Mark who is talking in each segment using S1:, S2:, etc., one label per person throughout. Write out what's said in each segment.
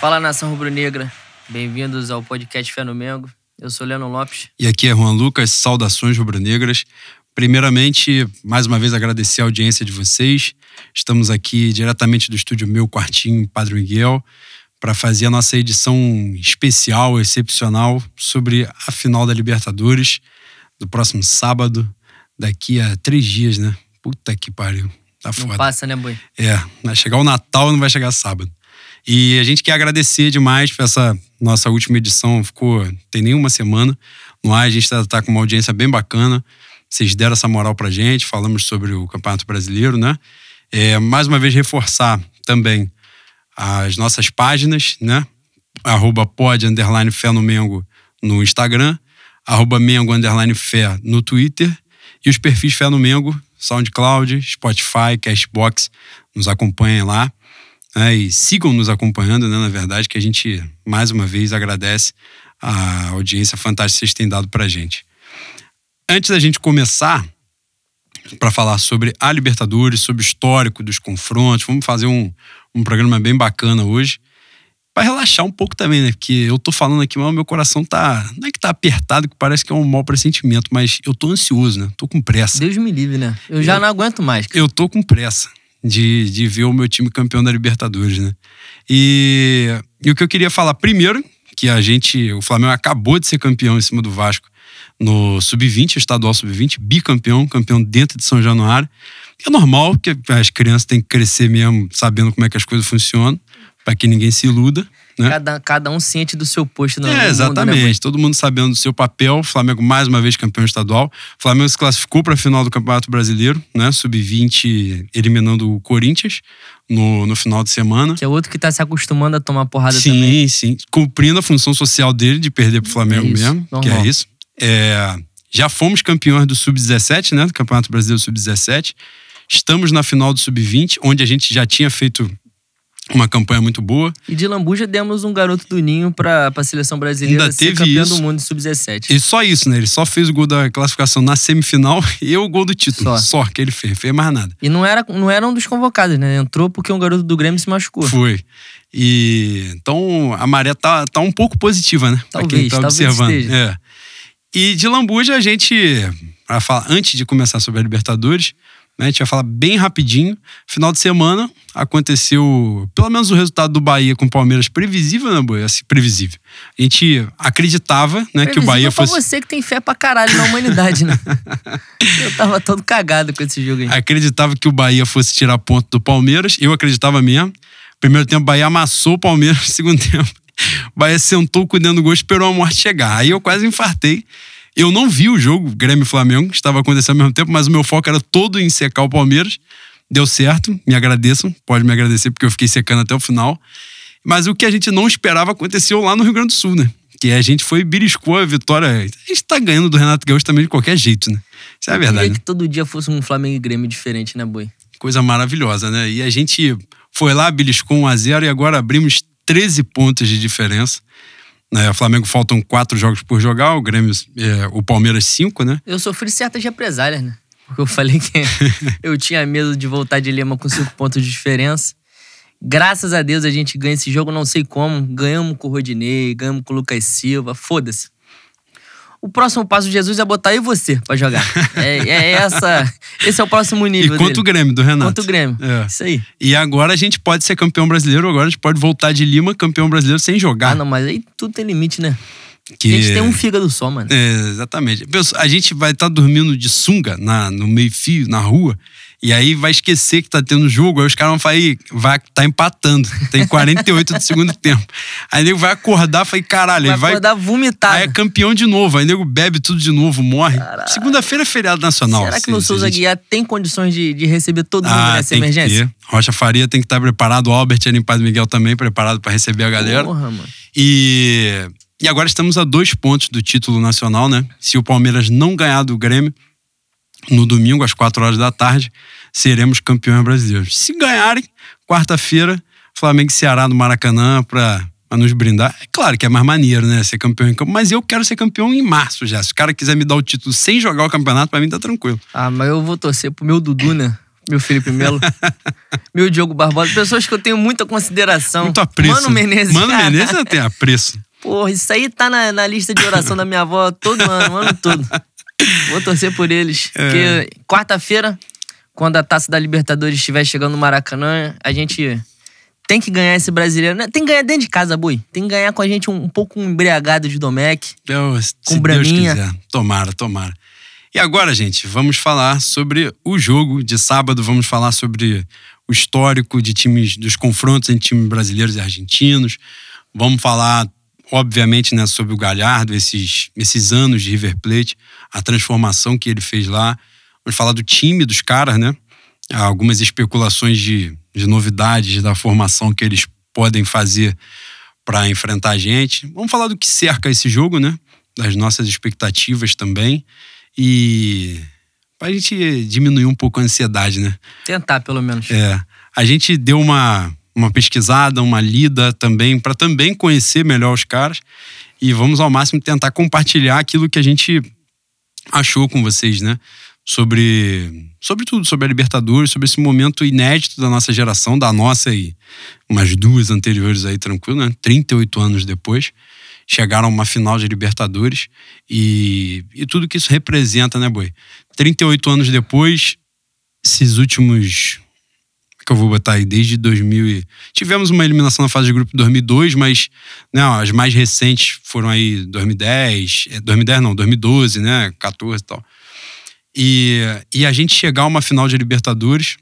S1: Fala nação rubro-negra, bem-vindos ao podcast Fé no Mengo. Eu sou Leandro Lopes.
S2: E aqui é Juan Lucas, saudações rubro-negras. Primeiramente, mais uma vez agradecer a audiência de vocês. Estamos aqui diretamente do estúdio Meu Quartinho, Padre Miguel, para fazer a nossa edição especial, excepcional, sobre a final da Libertadores, do próximo sábado, daqui a três dias, né? Puta que pariu. Tá foda.
S1: Não passa, né, boi?
S2: É, vai chegar o Natal não vai chegar sábado. E a gente quer agradecer demais por essa nossa última edição, ficou tem nenhuma semana no ar, a gente tá, tá com uma audiência bem bacana. Vocês deram essa moral pra gente, falamos sobre o Campeonato Brasileiro, né? É, mais uma vez reforçar também as nossas páginas, né? Arroba pod, underline fé no Mengo no Instagram, arroba Mengo, underline fé no Twitter e os perfis Fé no Mengo, SoundCloud, Spotify, Cashbox, nos acompanhem lá. Né? E sigam nos acompanhando, né? Na verdade, que a gente, mais uma vez, agradece a audiência fantástica que vocês têm dado pra gente. Antes da gente começar para falar sobre a Libertadores, sobre o histórico dos confrontos, vamos fazer um, um programa bem bacana hoje. Para relaxar um pouco também, né? Porque eu tô falando aqui, mas meu coração tá. Não é que tá apertado, que parece que é um mau pressentimento, mas eu tô ansioso, né? Tô com pressa.
S1: Deus me livre, né? Eu já
S2: Eu-
S1: não aguento mais.
S2: Eu tô com pressa de, de ver o meu time campeão da Libertadores, né? E, e o que eu queria falar primeiro, que a gente, o Flamengo acabou de ser campeão em cima do Vasco no Sub-20, estadual Sub-20, bicampeão, campeão dentro de São Januário. É normal que as crianças têm que crescer mesmo sabendo como é que as coisas funcionam, para que ninguém se iluda, né?
S1: Cada, cada um ciente do seu posto no
S2: É,
S1: mundo, né,
S2: exatamente.
S1: boi?
S2: Todo mundo sabendo do seu papel. O Flamengo, mais uma vez, campeão estadual. O Flamengo se classificou para a final do Campeonato Brasileiro, né? Sub-20, eliminando o Corinthians no, no final de semana.
S1: Que é outro que tá se acostumando a tomar porrada
S2: sim,
S1: também.
S2: sim. Cumprindo a função social dele de perder pro Flamengo
S1: É isso,
S2: mesmo, que
S1: normal.
S2: é isso. É, já fomos campeões do Sub-17, né? Do Campeonato Brasileiro Sub-17. Estamos na final do Sub-20, onde a gente já tinha feito uma campanha muito boa.
S1: E de Lambuja demos um garoto do ninho pra, pra seleção brasileira
S2: Ainda
S1: ser
S2: teve
S1: campeão
S2: isso.
S1: do mundo sub-17.
S2: E só isso, né? Ele só fez o gol da classificação na semifinal e o gol do título.
S1: Só.
S2: Só, que ele fez. Fez mais nada.
S1: E não era, não era um dos convocados, né? Entrou porque um garoto do Grêmio se machucou.
S2: Foi. E então a maré tá, tá um pouco positiva, né? Pra
S1: Talvez,
S2: quem tá observando.
S1: esteja.
S2: É. E de Lambuja, a gente, pra falar, antes de começar sobre a Libertadores, né, a gente vai falar bem rapidinho. Final de semana aconteceu, pelo menos o resultado do Bahia com o Palmeiras previsível, né, Boi? Assim, previsível. A gente acreditava, né, que o Bahia
S1: Previsível
S2: fosse.
S1: você que tem fé pra caralho na humanidade, né? Eu tava todo cagado com esse jogo aí.
S2: acreditava que o Bahia fosse tirar ponto do Palmeiras. Eu acreditava mesmo. Primeiro tempo, o Bahia amassou o Palmeiras. Segundo tempo, o Bahia sentou com o dedo no gol e esperou a morte chegar. Aí eu quase infartei. Eu não vi o jogo Grêmio Flamengo, estava acontecendo ao mesmo tempo, mas o meu foco era todo em secar o Palmeiras. Deu certo, me agradeçam, pode me agradecer porque eu fiquei secando até o final. Mas o que a gente não esperava aconteceu lá no Rio Grande do Sul, né? Que a gente foi e beliscou a vitória. A gente tá ganhando do Renato Gaúcho também de qualquer jeito, né? Isso é a
S1: Eu
S2: verdade.
S1: queria
S2: né?
S1: que todo dia fosse um Flamengo e Grêmio diferente, né, boi?
S2: coisa maravilhosa, né? E a gente foi lá, beliscou 1 a 0 e agora abrimos 13 pontos de diferença. Né? O Flamengo faltam quatro jogos por jogar, o Grêmio, é, o Palmeiras cinco, né?
S1: Eu sofri certas represálias, né? Porque eu falei que eu tinha medo de voltar de Lima com cinco pontos de diferença. Graças a Deus a gente ganha esse jogo, não sei como. Ganhamos com o Rodinei, ganhamos com o Lucas Silva, foda-se. O próximo passo de Jesus é botar eu e você pra jogar. É, é essa, esse é o próximo
S2: E
S1: nível
S2: contra o
S1: dele.
S2: Grêmio, do Renato.
S1: Contra o Grêmio.
S2: É.
S1: Isso aí.
S2: E agora a gente pode ser campeão brasileiro, agora a gente pode voltar de Lima campeão brasileiro sem jogar.
S1: Ah, não, mas aí tudo tem limite, né?
S2: que...
S1: A gente tem um fígado só, mano.
S2: É, exatamente. A gente vai estar dormindo de sunga na, no meio-fio, na rua, e aí vai esquecer que tá tendo jogo, aí os caras vão falar, "Ih, vai, tá empatando, tem 48 do segundo tempo. Aí nego vai acordar e fala, caralho,
S1: Vai
S2: vai.
S1: acordar vomitado.
S2: Aí é campeão de novo, aí nego bebe tudo de novo, morre. Segunda-feira é feriado nacional.
S1: Será que no
S2: se
S1: Souza
S2: gente-
S1: Guiar tem condições de, de receber todo mundo
S2: Ah,
S1: nessa
S2: tem que
S1: emergência?
S2: ter. Rocha Faria tem que estar preparado, o Albert ali em Padre Miguel também preparado para receber a galera.
S1: Porra, mano.
S2: E, e agora estamos a dois pontos do título nacional, né? Se o Palmeiras não ganhar do Grêmio, no domingo, às quatro horas da tarde, seremos campeões brasileiros. Se ganharem, quarta-feira, Flamengo e Ceará no Maracanã para nos brindar. É claro que é mais maneiro, né? Ser campeão em campo, mas eu quero ser campeão em março já. Se o cara quiser me dar o título sem jogar o campeonato, para mim tá tranquilo.
S1: Ah, mas eu vou torcer pro meu Dudu, né? Meu Felipe Melo. meu Diogo Barbosa. Pessoas que eu tenho muita consideração.
S2: Muito apreço.
S1: Mano Menezes.
S2: Mano Menezes não tem apreço.
S1: Porra, isso aí tá na, na lista de oração da minha avó todo ano, o ano todo. Vou torcer por eles. É. Porque quarta-feira, quando a taça da Libertadores estiver chegando no Maracanã, a gente tem que ganhar esse brasileiro. Né? Tem que ganhar dentro de casa, Bui. Tem que ganhar com a gente um, um pouco embriagado de Domecq.
S2: Deus, com se Braminha. Deus quiser. Tomara, tomara. E agora, gente, vamos falar sobre o jogo de sábado. Vamos falar sobre o histórico de times, dos confrontos entre times brasileiros e argentinos. Vamos falar obviamente, né, sobre o Galhardo, esses, esses anos de River Plate, a transformação que ele fez lá. Vamos falar do time dos caras, né? Algumas especulações de, de novidades da formação que eles podem fazer para enfrentar a gente. Vamos falar do que cerca esse jogo, né? Das nossas expectativas também. E para a gente diminuir um pouco a ansiedade, né?
S1: Tentar, pelo menos.
S2: É. A gente deu uma uma pesquisada, uma lida também, para também conhecer melhor os caras. E vamos ao máximo tentar compartilhar aquilo que a gente achou com vocês, né? Sobre, sobre tudo, sobre a Libertadores, sobre esse momento inédito da nossa geração, da nossa e umas duas anteriores aí, tranquilo, né? 38 anos depois, chegaram a uma final de Libertadores e, e tudo que isso representa, né, Boi? 38 anos depois, esses últimos que eu vou botar aí desde 2000 e... tivemos uma eliminação na fase de grupo em 2002 mas não né, as mais recentes foram aí 2010 2010 é, não 2012 né 14 e tal e, e a gente chegar a uma final de Libertadores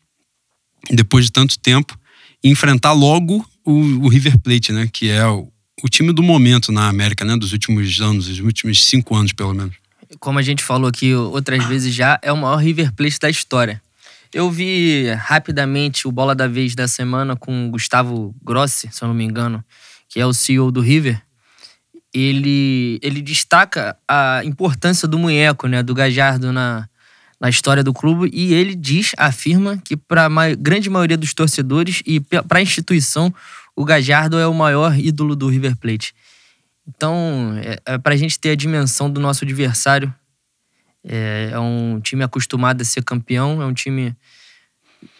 S2: depois de tanto tempo e enfrentar logo o, o River Plate né? Que é o, o time do momento na América né? Dos últimos anos dos últimos cinco anos pelo menos.
S1: Como a gente falou aqui outras vezes já é o maior River Plate da história. Eu vi rapidamente o Bola da Vez da semana com o Gustavo Grossi, se eu não me engano, que é o CEO do River. Ele, ele destaca a importância do Munheco, né, do Gajardo na, na história do clube e ele diz, afirma que para a grande maioria dos torcedores e para a instituição, o Gajardo é o maior ídolo do River Plate. Então, é, é para a gente ter a dimensão do nosso adversário, é, é um time acostumado a ser campeão, é um time.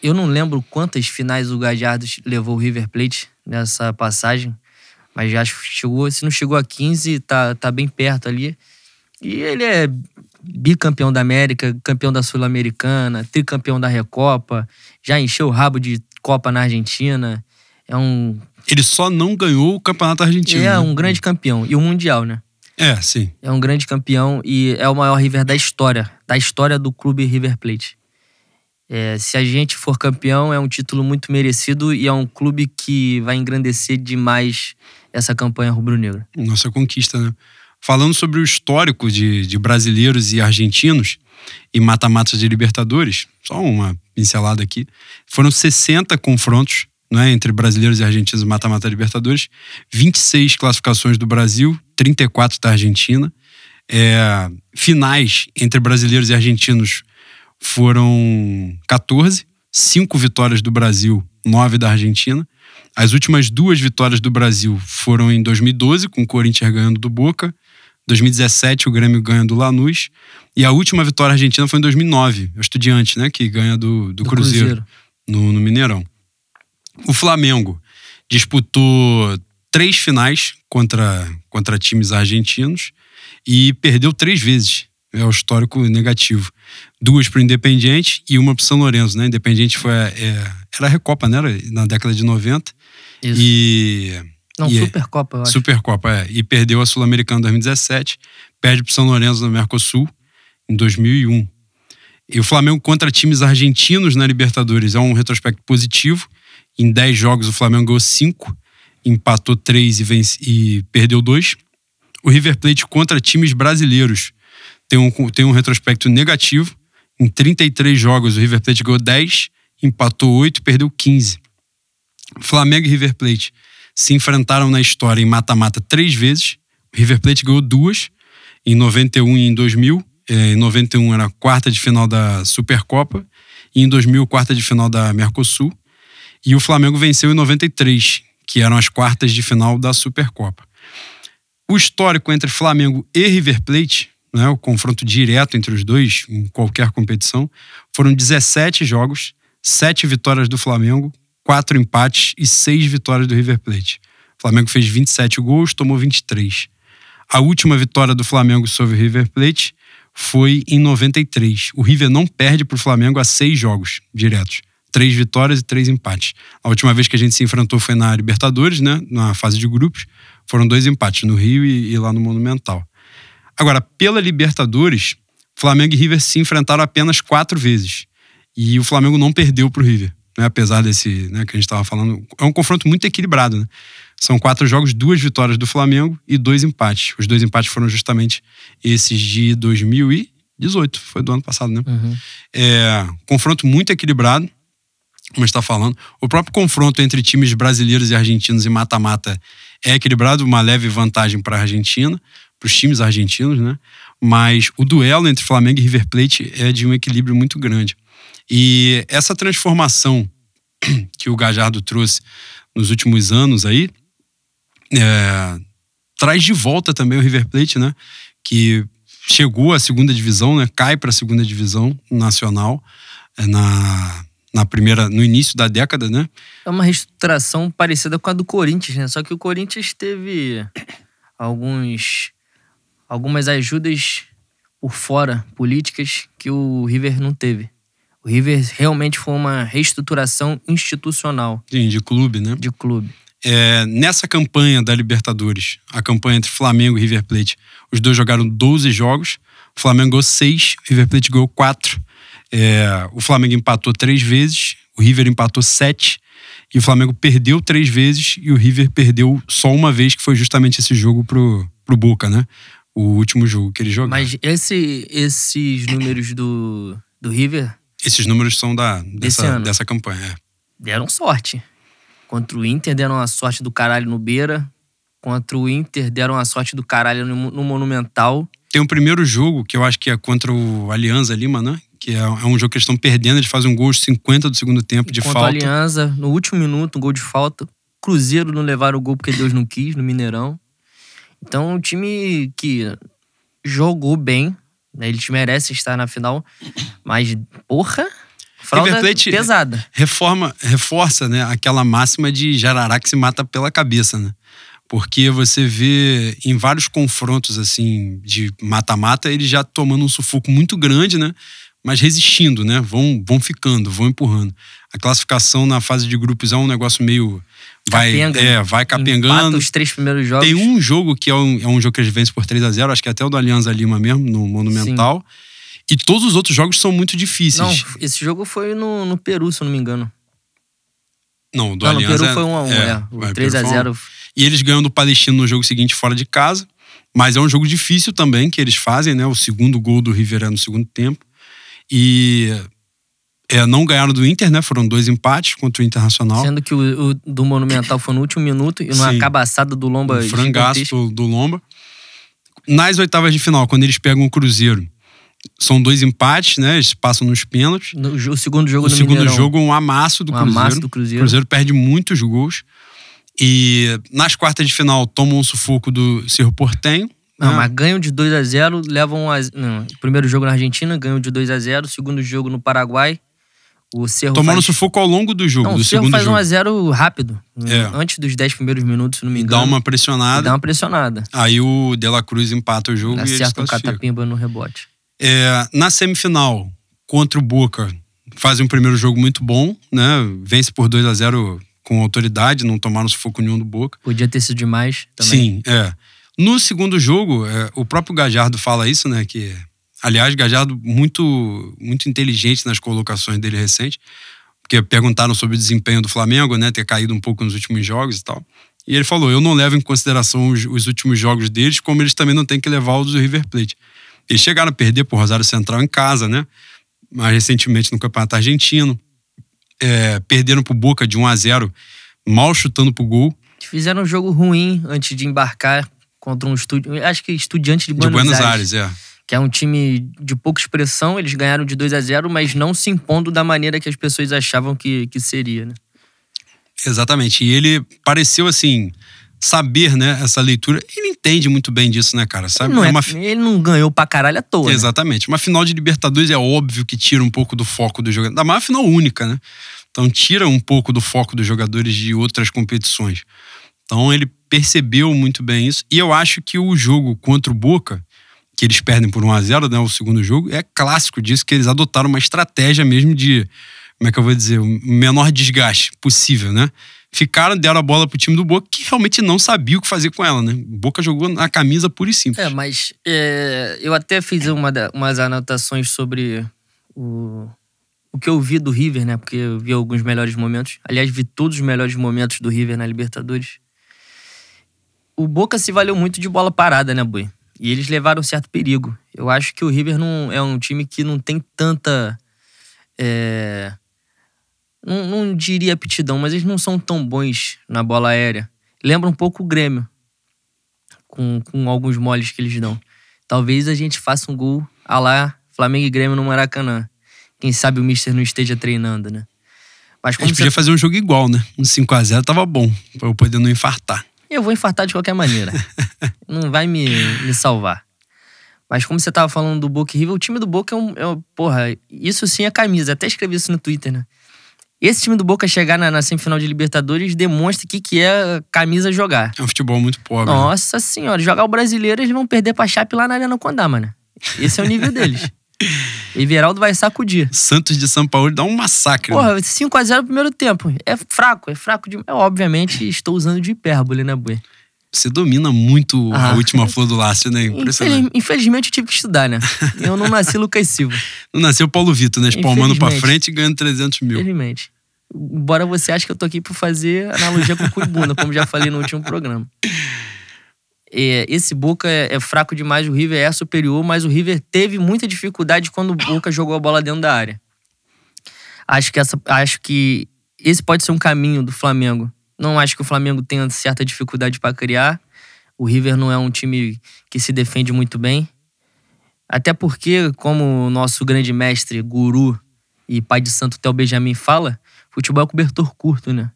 S1: Eu não lembro quantas finais o Gajardo levou o River Plate nessa passagem, mas já chegou, se não chegou a 15, tá, tá bem perto ali. E ele é bicampeão da América, campeão da Sul-Americana, tricampeão da Recopa, já encheu o rabo de Copa na Argentina. É um.
S2: Ele só não ganhou o Campeonato Argentino.
S1: É né? um grande campeão. E o Mundial, né?
S2: É, sim.
S1: É um grande campeão e é o maior River da história, da história do clube River Plate. É, se a gente for campeão, é um título muito merecido e é um clube que vai engrandecer demais essa campanha rubro-negra.
S2: Nossa conquista, né? Falando sobre o histórico de, de brasileiros e argentinos e mata-matas de Libertadores, só uma pincelada aqui, foram 60 confrontos né, entre brasileiros e argentinos mata-mata Libertadores, 26 classificações do Brasil, 34 da Argentina. É, finais entre brasileiros e argentinos foram 14, 5 vitórias do Brasil, 9 da Argentina. As últimas duas vitórias do Brasil foram em 2012, com o Corinthians ganhando do Boca. 2017, o Grêmio ganha do Lanús. E a última vitória argentina foi em 2009, o Estudiante, né? Que ganha do, do, do Cruzeiro, Cruzeiro. No, no Mineirão. O Flamengo disputou três finais contra, contra times argentinos e perdeu três vezes. É o histórico negativo. Duas para o Independiente e uma para o São Lourenço. Né? Independiente foi, é, era a Recopa, né? na década de 90.
S1: Isso. E. Não, e, Supercopa, eu acho.
S2: Supercopa, é. E perdeu a Sul-Americana em 2017. Perde para o São Lourenço no Mercosul em 2001. E o Flamengo contra times argentinos na Libertadores é um retrospecto positivo em 10 jogos, o Flamengo ganhou 5, empatou 3 e, vence, e perdeu 2. O River Plate contra times brasileiros tem um, tem um retrospecto negativo. Em 33 jogos, o River Plate ganhou 10, empatou 8 e perdeu 15. Flamengo e River Plate se enfrentaram na história em mata-mata três vezes. River Plate ganhou duas, em 91 e em 2000. É, em 91 era a quarta de final da Supercopa e em 2000 quarta de final da Mercosul. E o Flamengo venceu em 93, que eram as quartas de final da Supercopa. O histórico entre Flamengo e River Plate, né, o confronto direto entre os dois em qualquer competição, foram 17 jogos, sete vitórias do Flamengo, quatro empates e seis vitórias do River Plate. O Flamengo fez 27 gols, tomou 23. A última vitória do Flamengo sobre o River Plate foi em 93. O River não perde para o Flamengo há seis jogos diretos. Três vitórias e três empates. A última vez que a gente se enfrentou foi na Libertadores, né? Na fase de grupos. Foram dois empates, no Rio e, e lá no Monumental. Agora, pela Libertadores, Flamengo e River se enfrentaram apenas quatro vezes. E o Flamengo não perdeu para o River, né? apesar desse né, que a gente estava falando. É um confronto muito equilibrado. Né? São quatro jogos, duas vitórias do Flamengo e dois empates. Os dois empates foram justamente esses de 2018, foi do ano passado, né? Uhum. É, confronto muito equilibrado, como está falando. O próprio confronto entre times brasileiros e argentinos em mata-mata é equilibrado, uma leve vantagem para a Argentina, para os times argentinos, né? Mas o duelo entre Flamengo e River Plate é de um equilíbrio muito grande. E essa transformação que o Gajardo trouxe nos últimos anos aí, é, traz de volta também o River Plate, né? Que chegou à segunda divisão, né? Cai para a segunda divisão nacional é, na, na primeira, no início da década, né?
S1: É uma reestruturação parecida com a do Corinthians, né? Só que o Corinthians teve alguns algumas ajudas por fora políticas que o River não teve. O River realmente foi uma reestruturação institucional.
S2: Sim, de clube, né?
S1: De clube.
S2: É, nessa campanha da Libertadores, a campanha entre Flamengo e River Plate, os dois jogaram 12 jogos. O Flamengo ganhou 6, o River Plate ganhou 4. É, o Flamengo empatou 3 vezes, o River empatou 7. E o Flamengo perdeu três vezes e o River perdeu só uma vez, que foi justamente esse jogo pro, pro Boca, né? O último jogo que ele jogou.
S1: Mas esse, esses números do, do River.
S2: Esses números são da, dessa, dessa campanha. É.
S1: Deram sorte. Contra o Inter deram a sorte do caralho no Beira. Contra o Inter deram a sorte do caralho no, no Monumental.
S2: Tem um primeiro jogo que eu acho que é contra o Alianza Lima, né? Que é, é um jogo que eles estão perdendo, eles fazem um gol de 50 do segundo tempo de
S1: contra
S2: falta.
S1: Contra o Alianza, no último minuto, um gol de falta. Cruzeiro não levaram o gol porque Deus não quis, no Mineirão. Então, um time que jogou bem? Eles merecem estar na final, mas, porra, Fralda River pesada.
S2: Reforma, reforça né, aquela máxima de Jarará que se mata pela cabeça, né? Porque você vê em vários confrontos assim de mata-mata, eles já tomando um sufoco muito grande, né? Mas resistindo, né? Vão, vão ficando, vão empurrando. A classificação na fase de grupos é um negócio meio vai, Capenga, é, vai capengando. Empata
S1: os três primeiros jogos.
S2: Tem um jogo que é um, é um jogo que eles vencem por 3 a 0 acho que é até o do Alianza Lima mesmo, no Monumental. Sim. E todos os outros jogos são muito difíceis.
S1: Não, esse jogo foi no, no Peru, se eu não me engano.
S2: Não, do não, Aliança.
S1: No Peru foi 1 a 1 é. é o 3 a 0
S2: E eles ganham do Palestino no jogo seguinte fora de casa. Mas é um jogo difícil também que eles fazem, né? O segundo gol do River é no segundo tempo. E é, não ganharam do Inter, né? Foram dois empates contra o Internacional.
S1: Sendo que o, o do Monumental foi no último minuto e numa cabaçada do Lomba. Um
S2: frangaço do, do Lomba. Nas oitavas de final, quando eles pegam o Cruzeiro, são dois empates, né? Eles passam nos pênaltis.
S1: No, o segundo jogo
S2: O segundo Mineirão. jogo, um amasso do um Cruzeiro. Amasso do Cruzeiro. O Cruzeiro perde muitos gols. E nas quartas de final tomam um sufoco do Cerro Portenho.
S1: Não, né? mas ganham de 2 a 0 levam a, não, primeiro jogo na Argentina, ganham de 2 a 0 segundo jogo no Paraguai. O Cerro
S2: Tomando faz... sufoco ao longo do jogo. Não, do o Cerro
S1: faz
S2: 1
S1: a 0 rápido. É. Antes dos 10 primeiros minutos, se não me engano.
S2: Dá uma pressionada.
S1: Dá uma pressionada.
S2: Aí o De La Cruz empata o jogo
S1: e Acerta um catapimba no rebote.
S2: É, na semifinal, contra o Boca, fazem um primeiro jogo muito bom, né? Vence por 2 a 0 com autoridade, não tomaram sufoco nenhum do Boca.
S1: Podia ter sido demais também.
S2: Sim, é. No segundo jogo, é, o próprio Gajardo fala isso, né? Que, aliás, Gajardo muito, muito inteligente nas colocações dele recente, porque perguntaram sobre o desempenho do Flamengo, né? Ter caído um pouco nos últimos jogos e tal. E ele falou: eu não levo em consideração os, os últimos jogos deles, como eles também não têm que levar os do River Plate. Eles chegaram a perder por Rosário Central em casa, né? Mais recentemente no Campeonato Argentino. É, perderam pro Boca de 1 a 0 mal chutando pro gol.
S1: Fizeram um jogo ruim antes de embarcar contra um estúdio. Acho que estudiante de Buenos, de Buenos Aires. Aires é. Que é um time de pouca expressão, eles ganharam de 2 a 0 mas não se impondo da maneira que as pessoas achavam que, que seria, né?
S2: Exatamente. E ele pareceu assim saber, né, essa leitura. Ele entende muito bem disso, né, cara? Sabe?
S1: Não
S2: É
S1: é-
S2: uma
S1: Ele não ganhou pra caralho à toa. né?
S2: Exatamente. Uma final de Libertadores é óbvio que tira um pouco do foco do jogador. Ainda mais uma final única, né? Então tira um pouco do foco dos jogadores de outras competições. Então ele percebeu muito bem isso. E eu acho que o jogo contra o Boca, que eles perdem por 1 a 0 né? O segundo jogo, é clássico disso, que eles adotaram uma estratégia mesmo de, como é que eu vou dizer, o menor desgaste possível, né? Ficaram, deram a bola pro time do Boca, que realmente não sabia o que fazer com ela, né? Boca jogou na camisa pura e simples.
S1: É, mas é, eu até fiz uma umas anotações sobre o, o que eu vi do River, né? Porque eu vi alguns melhores momentos. Aliás, vi todos os melhores momentos do River na Libertadores. O Boca se valeu muito de bola parada, né, Bui? E eles levaram certo perigo. Eu acho que o River não é um time que não tem tanta. é, não, não diria aptidão, mas eles não são tão bons na bola aérea. Lembra um pouco o Grêmio com, com alguns moles que eles dão. Talvez a gente faça um gol a lá Flamengo e Grêmio no Maracanã. Quem sabe o Mister não esteja treinando, né? Mas
S2: A
S1: como
S2: gente
S1: você...
S2: podia fazer um jogo igual, né? Um 5x0 tava bom, pra eu poder não infartar.
S1: Eu vou infartar de qualquer maneira. não vai me, me salvar. Mas como você tava falando do Boca River, o time do Boca é um, é um- Porra, isso sim é camisa. Até escrevi isso no Twitter, né? Esse time do Boca chegar na, na semifinal de Libertadores demonstra o que, que é camisa jogar.
S2: É um futebol muito pobre. né?
S1: Nossa senhora, jogar o brasileiro, eles vão perder pra Chape lá na Arena Condá, mano. Esse é o nível deles. Everaldo vai sacudir.
S2: Santos de São Paulo dá um massacre. né?
S1: Porra, 5x0 no primeiro tempo. É fraco, é fraco de. Eu, obviamente, estou usando de hipérbole, né, Bui?
S2: Você domina muito a
S1: Ah.
S2: última flor do Lácio, né? Impressionante.
S1: Infeliz- Infelizmente, eu tive que estudar, né? Eu não nasci Lucas Silva.
S2: Não nasceu Paulo Vitor, né? Espalmando pra frente e ganhando 300 mil.
S1: Infelizmente. Embora você ache que eu tô aqui pra fazer analogia com o Cuibuna, como já falei no último programa. É, esse Boca é, é fraco demais, o River é superior, mas o River teve muita dificuldade quando o Boca jogou a bola dentro da área. Acho que, essa, acho que esse pode ser um caminho do Flamengo. Não acho que o Flamengo tenha certa dificuldade para criar. O River não é um time que se defende muito bem. Até porque, como o nosso grande mestre, guru e pai de santo Theo Benjamin fala, futebol é cobertor curto, né?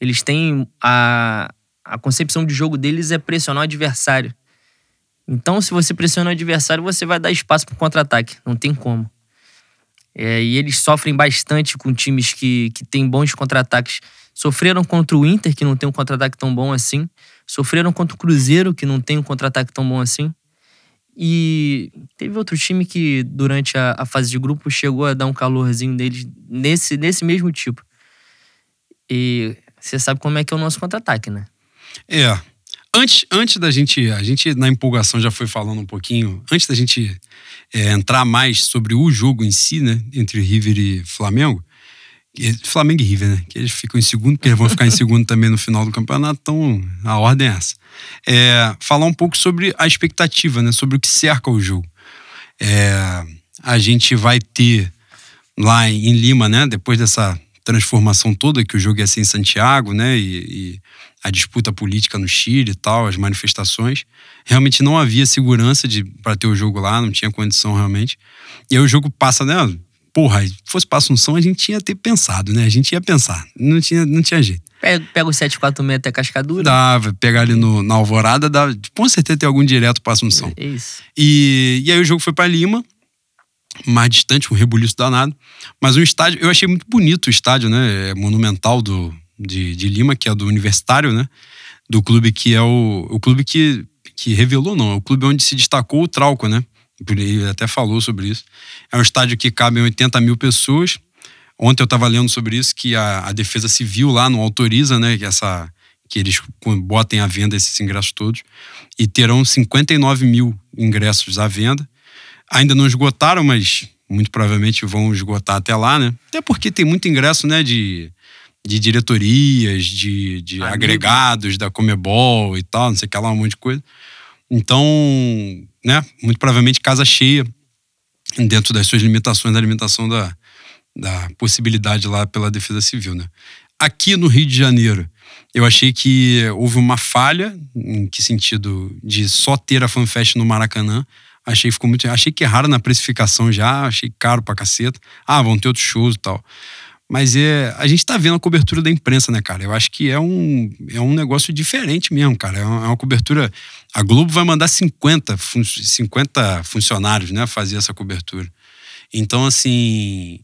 S1: Eles têm a, a concepção de jogo deles é pressionar o adversário. Então, se você pressiona o adversário, você vai dar espaço para contra-ataque. Não tem como. É, e eles sofrem bastante com times que, que têm bons contra-ataques. Sofreram contra o Inter, que não tem um contra-ataque tão bom assim. Sofreram contra o Cruzeiro, que não tem um contra-ataque tão bom assim. E teve outro time que, durante a, a fase de grupo, chegou a dar um calorzinho deles nesse, nesse mesmo tipo. E você sabe como é que é o nosso contra-ataque, né?
S2: É. Antes, antes da gente. A gente, na empolgação, já foi falando um pouquinho. Antes da gente é, entrar mais sobre o jogo em si, né? Entre River e Flamengo. Flamengo e River, né? Que eles ficam em segundo, porque eles vão ficar em segundo também no final do campeonato, então a ordem é essa. É, falar um pouco sobre a expectativa, né? Sobre o que cerca o jogo. É, a gente vai ter lá em Lima, né? Depois dessa transformação toda, que o jogo ia ser em Santiago, né? E, e a disputa política no Chile e tal, as manifestações. Realmente não havia segurança para ter o jogo lá, não tinha condição realmente. E aí o jogo passa, né? Porra, se fosse pra Assunção, a gente ia ter pensado, né? A gente ia pensar. Não tinha, não tinha jeito.
S1: Pega, pega o 746 até Cascadura.
S2: Dava, pegar ali no, na Alvorada, dá, com certeza tem algum direto pra Assunção.
S1: É isso.
S2: E, e aí o jogo foi pra Lima, mais distante, um rebuliço danado. Mas um estádio, eu achei muito bonito o estádio, né? É monumental do, de, de Lima, que é do Universitário, né? Do clube que é o, o clube que, que revelou, não, é o clube onde se destacou o Trauco, né? Ele até falou sobre isso. É um estádio que cabe 80 mil pessoas. Ontem eu estava lendo sobre isso, que a, a Defesa Civil lá não autoriza, né? Que, essa, que eles botem à venda esses ingressos todos. E terão 59 mil ingressos à venda. Ainda não esgotaram, mas muito provavelmente vão esgotar até lá, né? Até porque tem muito ingresso, né? De, de diretorias, de, de agregados da Comebol e tal, não sei o que lá, um monte de coisa. Então, né? Muito provavelmente casa cheia dentro das suas limitações da alimentação da, da possibilidade lá pela Defesa Civil, né? Aqui no Rio de Janeiro, eu achei que houve uma falha, em que sentido? De só ter a FanFest no Maracanã. Achei que ficou muito. Achei que erraram na precificação já, achei caro pra caceta. Ah, vão ter outros shows e tal. Mas é, a gente tá vendo a cobertura da imprensa, né, cara? Eu acho que é um, é um negócio diferente mesmo, cara. É uma, é uma cobertura. A Globo vai mandar 50, 50 funcionários, né, fazer essa cobertura. Então, assim,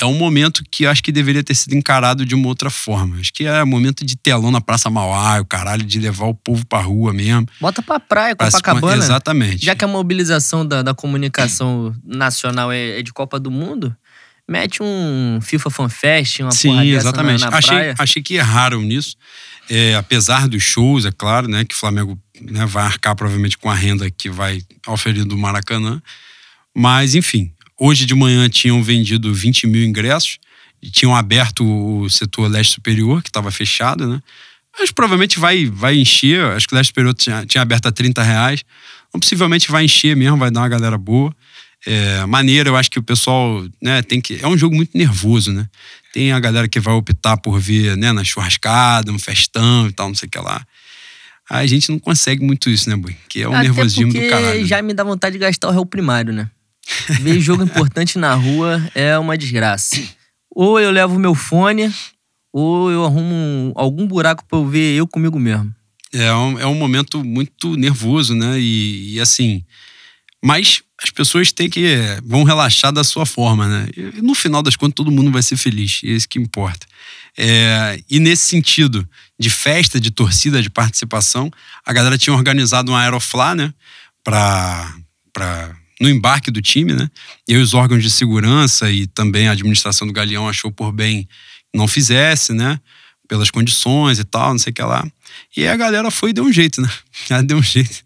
S2: é um momento que acho que deveria ter sido encarado de uma outra forma. Acho que é momento de telão na Praça Mauá, o caralho, de levar o povo pra rua mesmo.
S1: Bota pra praia, Copacabana.
S2: Pra Exatamente.
S1: Já que a mobilização da, da comunicação nacional é, é de Copa do Mundo, mete um FIFA Fan Fest, uma
S2: Sim, exatamente. Na, na achei, praia. achei que erraram nisso. É, apesar dos shows, é claro, né, que o Flamengo né, vai arcar provavelmente com a renda que vai oferir do Maracanã. Mas, enfim, hoje de manhã tinham vendido 20 mil ingressos e tinham aberto o setor leste superior, que estava fechado, né? Mas provavelmente vai, vai encher. Acho que o leste superior tinha, tinha aberto a 30 reais. Então, possivelmente vai encher mesmo, vai dar uma galera boa é, maneira. Eu acho que o pessoal né, tem que. É um jogo muito nervoso, né? Tem a galera que vai optar por ver né, na churrascada, no festão e tal, não sei o que lá. A gente não consegue muito isso, né, Bui? Que é um Até nervosismo do caralho.
S1: Já me dá vontade de gastar o réu primário, né? Ver jogo importante na rua é uma desgraça. Ou eu levo meu fone, ou eu arrumo algum buraco pra eu ver eu comigo mesmo.
S2: É um, é um momento muito nervoso, né? E, e assim. Mas as pessoas têm que vão relaxar da sua forma, né? E no final das contas todo mundo vai ser feliz, é isso que importa. É, e nesse sentido de festa, de torcida, de participação, a galera tinha organizado um Aeroflá, né? Pra, pra, no embarque do time, né? E os órgãos de segurança e também a administração do Galeão achou por bem não fizesse, né? Pelas condições e tal, não sei o que lá. E aí a galera foi e deu um jeito, né? Ela deu um jeito.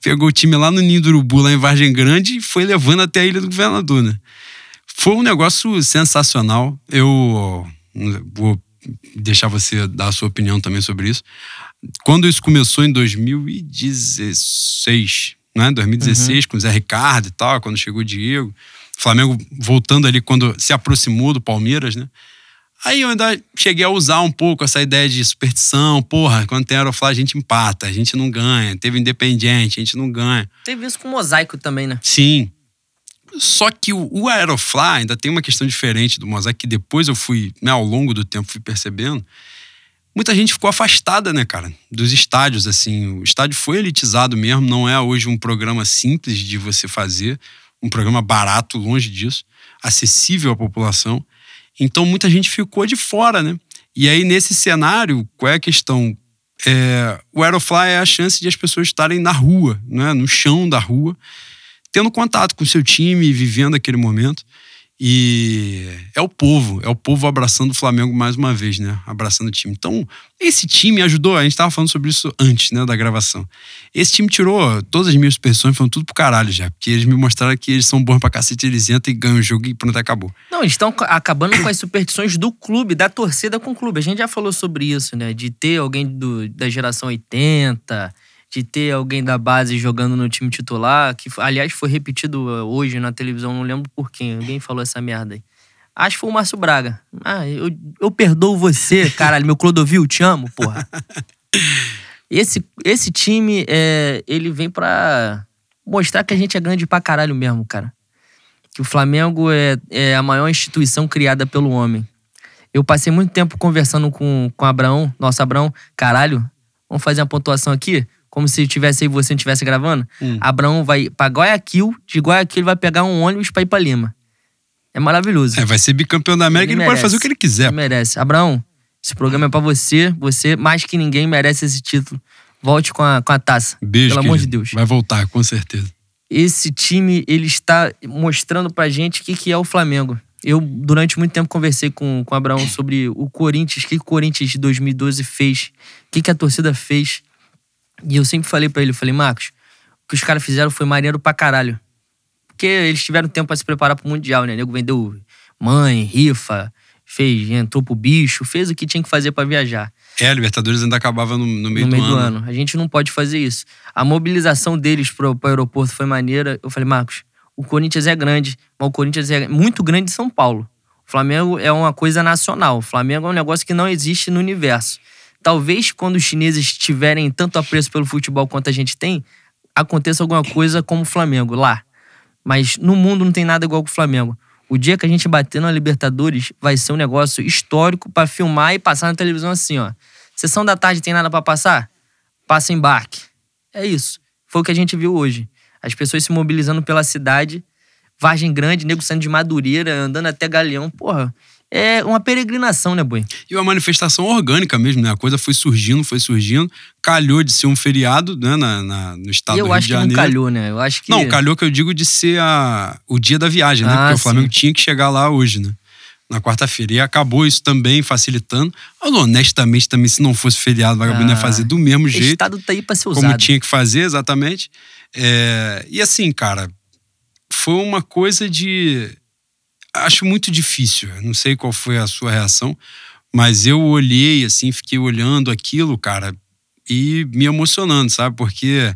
S2: Pegou o time lá no Ninho do Urubu, lá em Vargem Grande, e foi levando até a Ilha do Governador, né? Foi um negócio sensacional. Eu vou deixar você dar a sua opinião também sobre isso. Quando isso começou em 2016, né? 2016, uhum. com o Zé Ricardo e tal, quando chegou o Diego. Flamengo voltando ali quando se aproximou do Palmeiras, né? Aí eu ainda cheguei a usar um pouco essa ideia de superstição. Porra, quando tem Aeroflá a gente empata, a gente não ganha. Teve Independiente, a gente não ganha.
S1: Teve isso com o Mosaico também, né?
S2: Sim. Só que o, o Aeroflá ainda tem uma questão diferente do Mosaico, que depois eu fui, né, ao longo do tempo, fui percebendo. Muita gente ficou afastada, né, cara, dos estádios, assim. O estádio foi elitizado mesmo, não é hoje um programa simples de você fazer, um programa barato, longe disso, acessível à população. Então muita gente ficou de fora, né? E aí, nesse cenário, qual é a questão? É, o Aerofly é a chance de as pessoas estarem na rua, né? no chão da rua, tendo contato com o seu time, vivendo aquele momento. E é o povo, é o povo abraçando o Flamengo mais uma vez, né? Abraçando o time. Então, esse time ajudou, a gente tava falando sobre isso antes, né, da gravação. Esse time tirou todas as minhas superstições, foram tudo pro caralho já. Porque eles me mostraram que eles são bons pra cacete, eles entram e ganham o jogo e pronto, acabou.
S1: Não, eles estão acabando com as superstições do clube, da torcida com o clube. A gente já falou sobre isso, né? De ter alguém do, da geração 80 de ter alguém da base jogando no time titular, que aliás foi repetido uh, hoje na televisão, não lembro por quem, alguém falou essa merda aí. Acho que foi o Márcio Braga. Ah, eu, eu perdoo você, caralho, meu Clodovil, te amo, porra. Esse, esse time, é, ele vem pra mostrar que a gente é grande pra caralho mesmo, cara. Que o Flamengo é, é a maior instituição criada pelo homem. Eu passei muito tempo conversando com, com o Abraão, nosso Abraão. Caralho, vamos fazer uma pontuação aqui? Como se tivesse aí você não estivesse gravando. Hum. Abraão vai pra Guayaquil, de Guayaquil ele vai pegar um ônibus pra ir pra Lima. É maravilhoso.
S2: É, vai ser bicampeão da América, ele, ele pode fazer o que ele quiser. Ele
S1: merece. Abraão, esse programa é pra você. Você, mais que ninguém, merece esse título. Volte com a, com a taça.
S2: Beijo,
S1: Pelo amor de Deus.
S2: Vai voltar, com certeza.
S1: Esse time, ele está mostrando pra gente o que, que é o Flamengo. Eu, durante muito tempo, conversei com, com o Abraão sobre o Corinthians, o que o Corinthians de 2012 fez, o que, que a torcida fez. E eu sempre falei para ele, eu falei, Marcos, o que os caras fizeram foi maneiro pra caralho. Porque eles tiveram tempo para se preparar pro Mundial, né? O nego vendeu mãe, rifa, fez, entrou pro bicho, fez o que tinha que fazer para viajar.
S2: É, a Libertadores ainda acabava no, no meio, no do, meio ano. do ano.
S1: A gente não pode fazer isso. A mobilização deles pro, pro aeroporto foi maneira. Eu falei, Marcos, o Corinthians é grande, mas o Corinthians é muito grande em São Paulo. O Flamengo é uma coisa nacional. O Flamengo é um negócio que não existe no universo. Talvez quando os chineses tiverem tanto apreço pelo futebol quanto a gente tem, aconteça alguma coisa como o Flamengo lá. Mas no mundo não tem nada igual com o Flamengo. O dia que a gente bater na Libertadores vai ser um negócio histórico pra filmar e passar na televisão assim, ó. Sessão da tarde tem nada pra passar? Passa embarque. É isso. Foi o que a gente viu hoje. As pessoas se mobilizando pela cidade, Vargem Grande, nego saindo de Madureira, andando até Galeão. Porra, é uma peregrinação, né, Boi?
S2: E uma manifestação orgânica mesmo, né? A coisa foi surgindo, foi surgindo. Calhou de ser um feriado, né, na, na- no estado
S1: eu
S2: do Rio
S1: acho
S2: de
S1: que não
S2: Janeiro.
S1: calhou, né? Eu acho que.
S2: Não, calhou que eu digo de ser a, o dia da viagem, né?
S1: Ah,
S2: Porque o Flamengo
S1: sim.
S2: tinha que chegar lá hoje, né? Na quarta-feira. E acabou isso também facilitando. Mas, honestamente, também, se não fosse feriado, o vagabundo ia
S1: Ah,
S2: fazer do mesmo
S1: O
S2: jeito.
S1: estado tá aí pra ser
S2: como
S1: usado.
S2: tinha que fazer, exatamente. É, e assim, cara, foi uma coisa de. Acho muito difícil. Não sei qual foi a sua reação, mas eu olhei, assim, fiquei olhando aquilo, cara, e me emocionando, sabe? Porque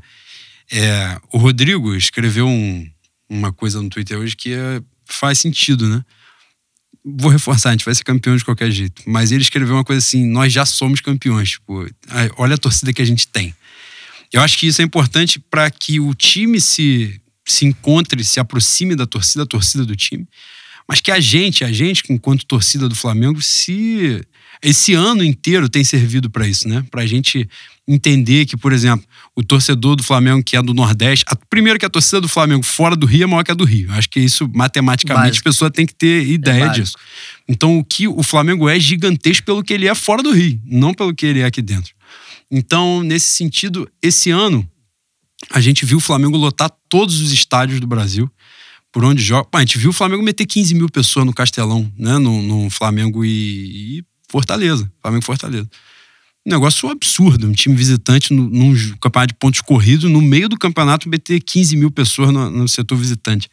S2: é, o Rodrigo escreveu um- uma coisa no Twitter hoje que é- faz sentido, né? Vou reforçar, a gente vai ser campeão de qualquer jeito. Mas ele escreveu uma coisa assim: nós já somos campeões. Tipo, olha a torcida que a gente tem. Eu acho que isso é importante para que o time se, se encontre, se aproxime da torcida, a torcida do time. Mas que a gente, a gente, enquanto torcida do Flamengo, se esse ano inteiro tem servido para isso, né? Para a gente entender que, por exemplo, o torcedor do Flamengo que é do Nordeste, a- primeiro que a torcida do Flamengo fora do Rio é maior que a do Rio. Acho que isso matematicamente
S1: Básico.
S2: a pessoa tem que ter ideia
S1: básico.
S2: disso. Então, o que o Flamengo é gigantesco pelo que ele é fora do Rio, não pelo que ele é aqui dentro. Então, nesse sentido, esse ano a gente viu o Flamengo lotar todos os estádios do Brasil por onde joga. Pô, a gente viu o Flamengo meter 15 mil pessoas no Castelão, né? No, no Flamengo e, e Fortaleza. Flamengo Fortaleza. Um negócio absurdo. Um time visitante no, num campeonato de pontos corridos, no meio do campeonato, meter 15 mil pessoas no, no setor visitante.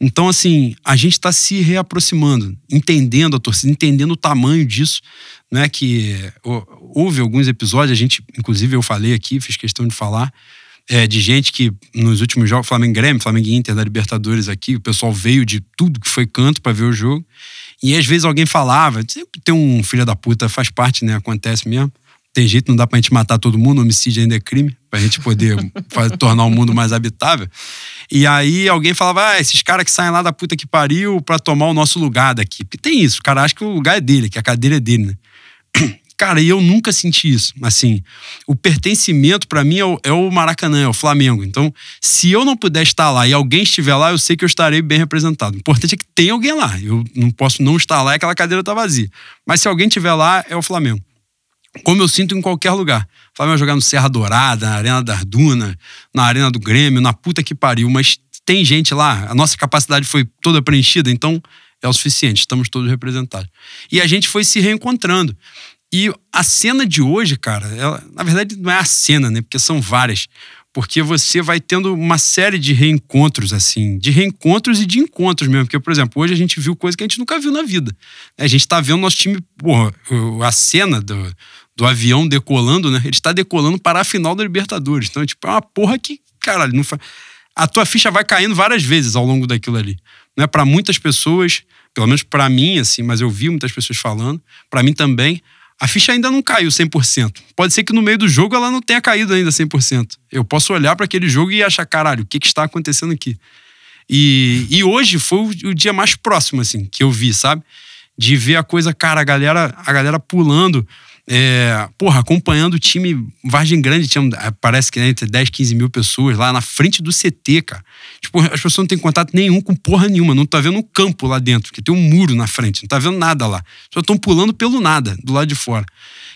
S2: Então, assim, a gente está se reaproximando, entendendo a torcida, entendendo o tamanho disso, né? Que ó, houve alguns episódios, a gente, inclusive eu falei aqui, fiz questão de falar, é, de gente que nos últimos jogos, Flamengo Grêmio, Flamengo Inter da Libertadores aqui, o pessoal veio de tudo que foi canto para ver o jogo. E às vezes alguém falava, sempre tem um filho da puta, faz parte, né? Acontece mesmo. Tem jeito, não dá pra gente matar todo mundo, homicídio ainda é crime, pra gente poder fa- tornar o mundo mais habitável. E aí alguém falava, ah, esses caras que saem lá da puta que pariu pra tomar o nosso lugar daqui. Porque tem isso, o cara acha que o lugar é dele, que a cadeira é dele, né? Cara, e eu nunca senti isso. Assim, o pertencimento pra mim é o, é o Maracanã, é o Flamengo. Então, se eu não puder estar lá e alguém estiver lá, eu sei que eu estarei bem representado. O importante é que tem alguém lá. Eu não posso não estar lá e aquela cadeira tá vazia. Mas se alguém estiver lá, é o Flamengo. Como eu sinto em qualquer lugar. O Flamengo jogar no Serra Dourada, na Arena das Dunas, na Arena do Grêmio, na puta que pariu. Mas tem gente lá, a nossa capacidade foi toda preenchida, então é o suficiente, estamos todos representados. E a gente foi se reencontrando. E a cena de hoje, cara, ela, na verdade não é a cena, né? Porque são várias. Porque você vai tendo uma série de reencontros, assim, de reencontros e de encontros mesmo. Porque, por exemplo, hoje a gente viu coisa que a gente nunca viu na vida. A gente tá vendo nosso time, porra, a cena do, do avião decolando, né? Ele está decolando para a final da Libertadores. Então, tipo, é uma porra que, caralho, não fa... a tua ficha vai caindo várias vezes ao longo daquilo ali. Né? Para muitas pessoas, pelo menos para mim, assim, mas eu vi muitas pessoas falando, para mim também, a ficha ainda não caiu 100%. Pode ser que no meio do jogo ela não tenha caído ainda 100%. Eu posso olhar para aquele jogo e achar, caralho, o que, que está acontecendo aqui? E, e hoje foi o, dia mais próximo, assim, que eu vi, sabe? De ver a coisa, cara, a galera, a galera pulando, é, porra, acompanhando o time Vargem Grande, tinha, parece que né, entre 10, 15 mil pessoas lá na frente do CT, cara. Tipo, as pessoas não têm contato nenhum com porra nenhuma, não tá vendo um campo lá dentro, porque tem um muro na frente, não tá vendo nada lá. Só estão pulando pelo nada, do lado de fora.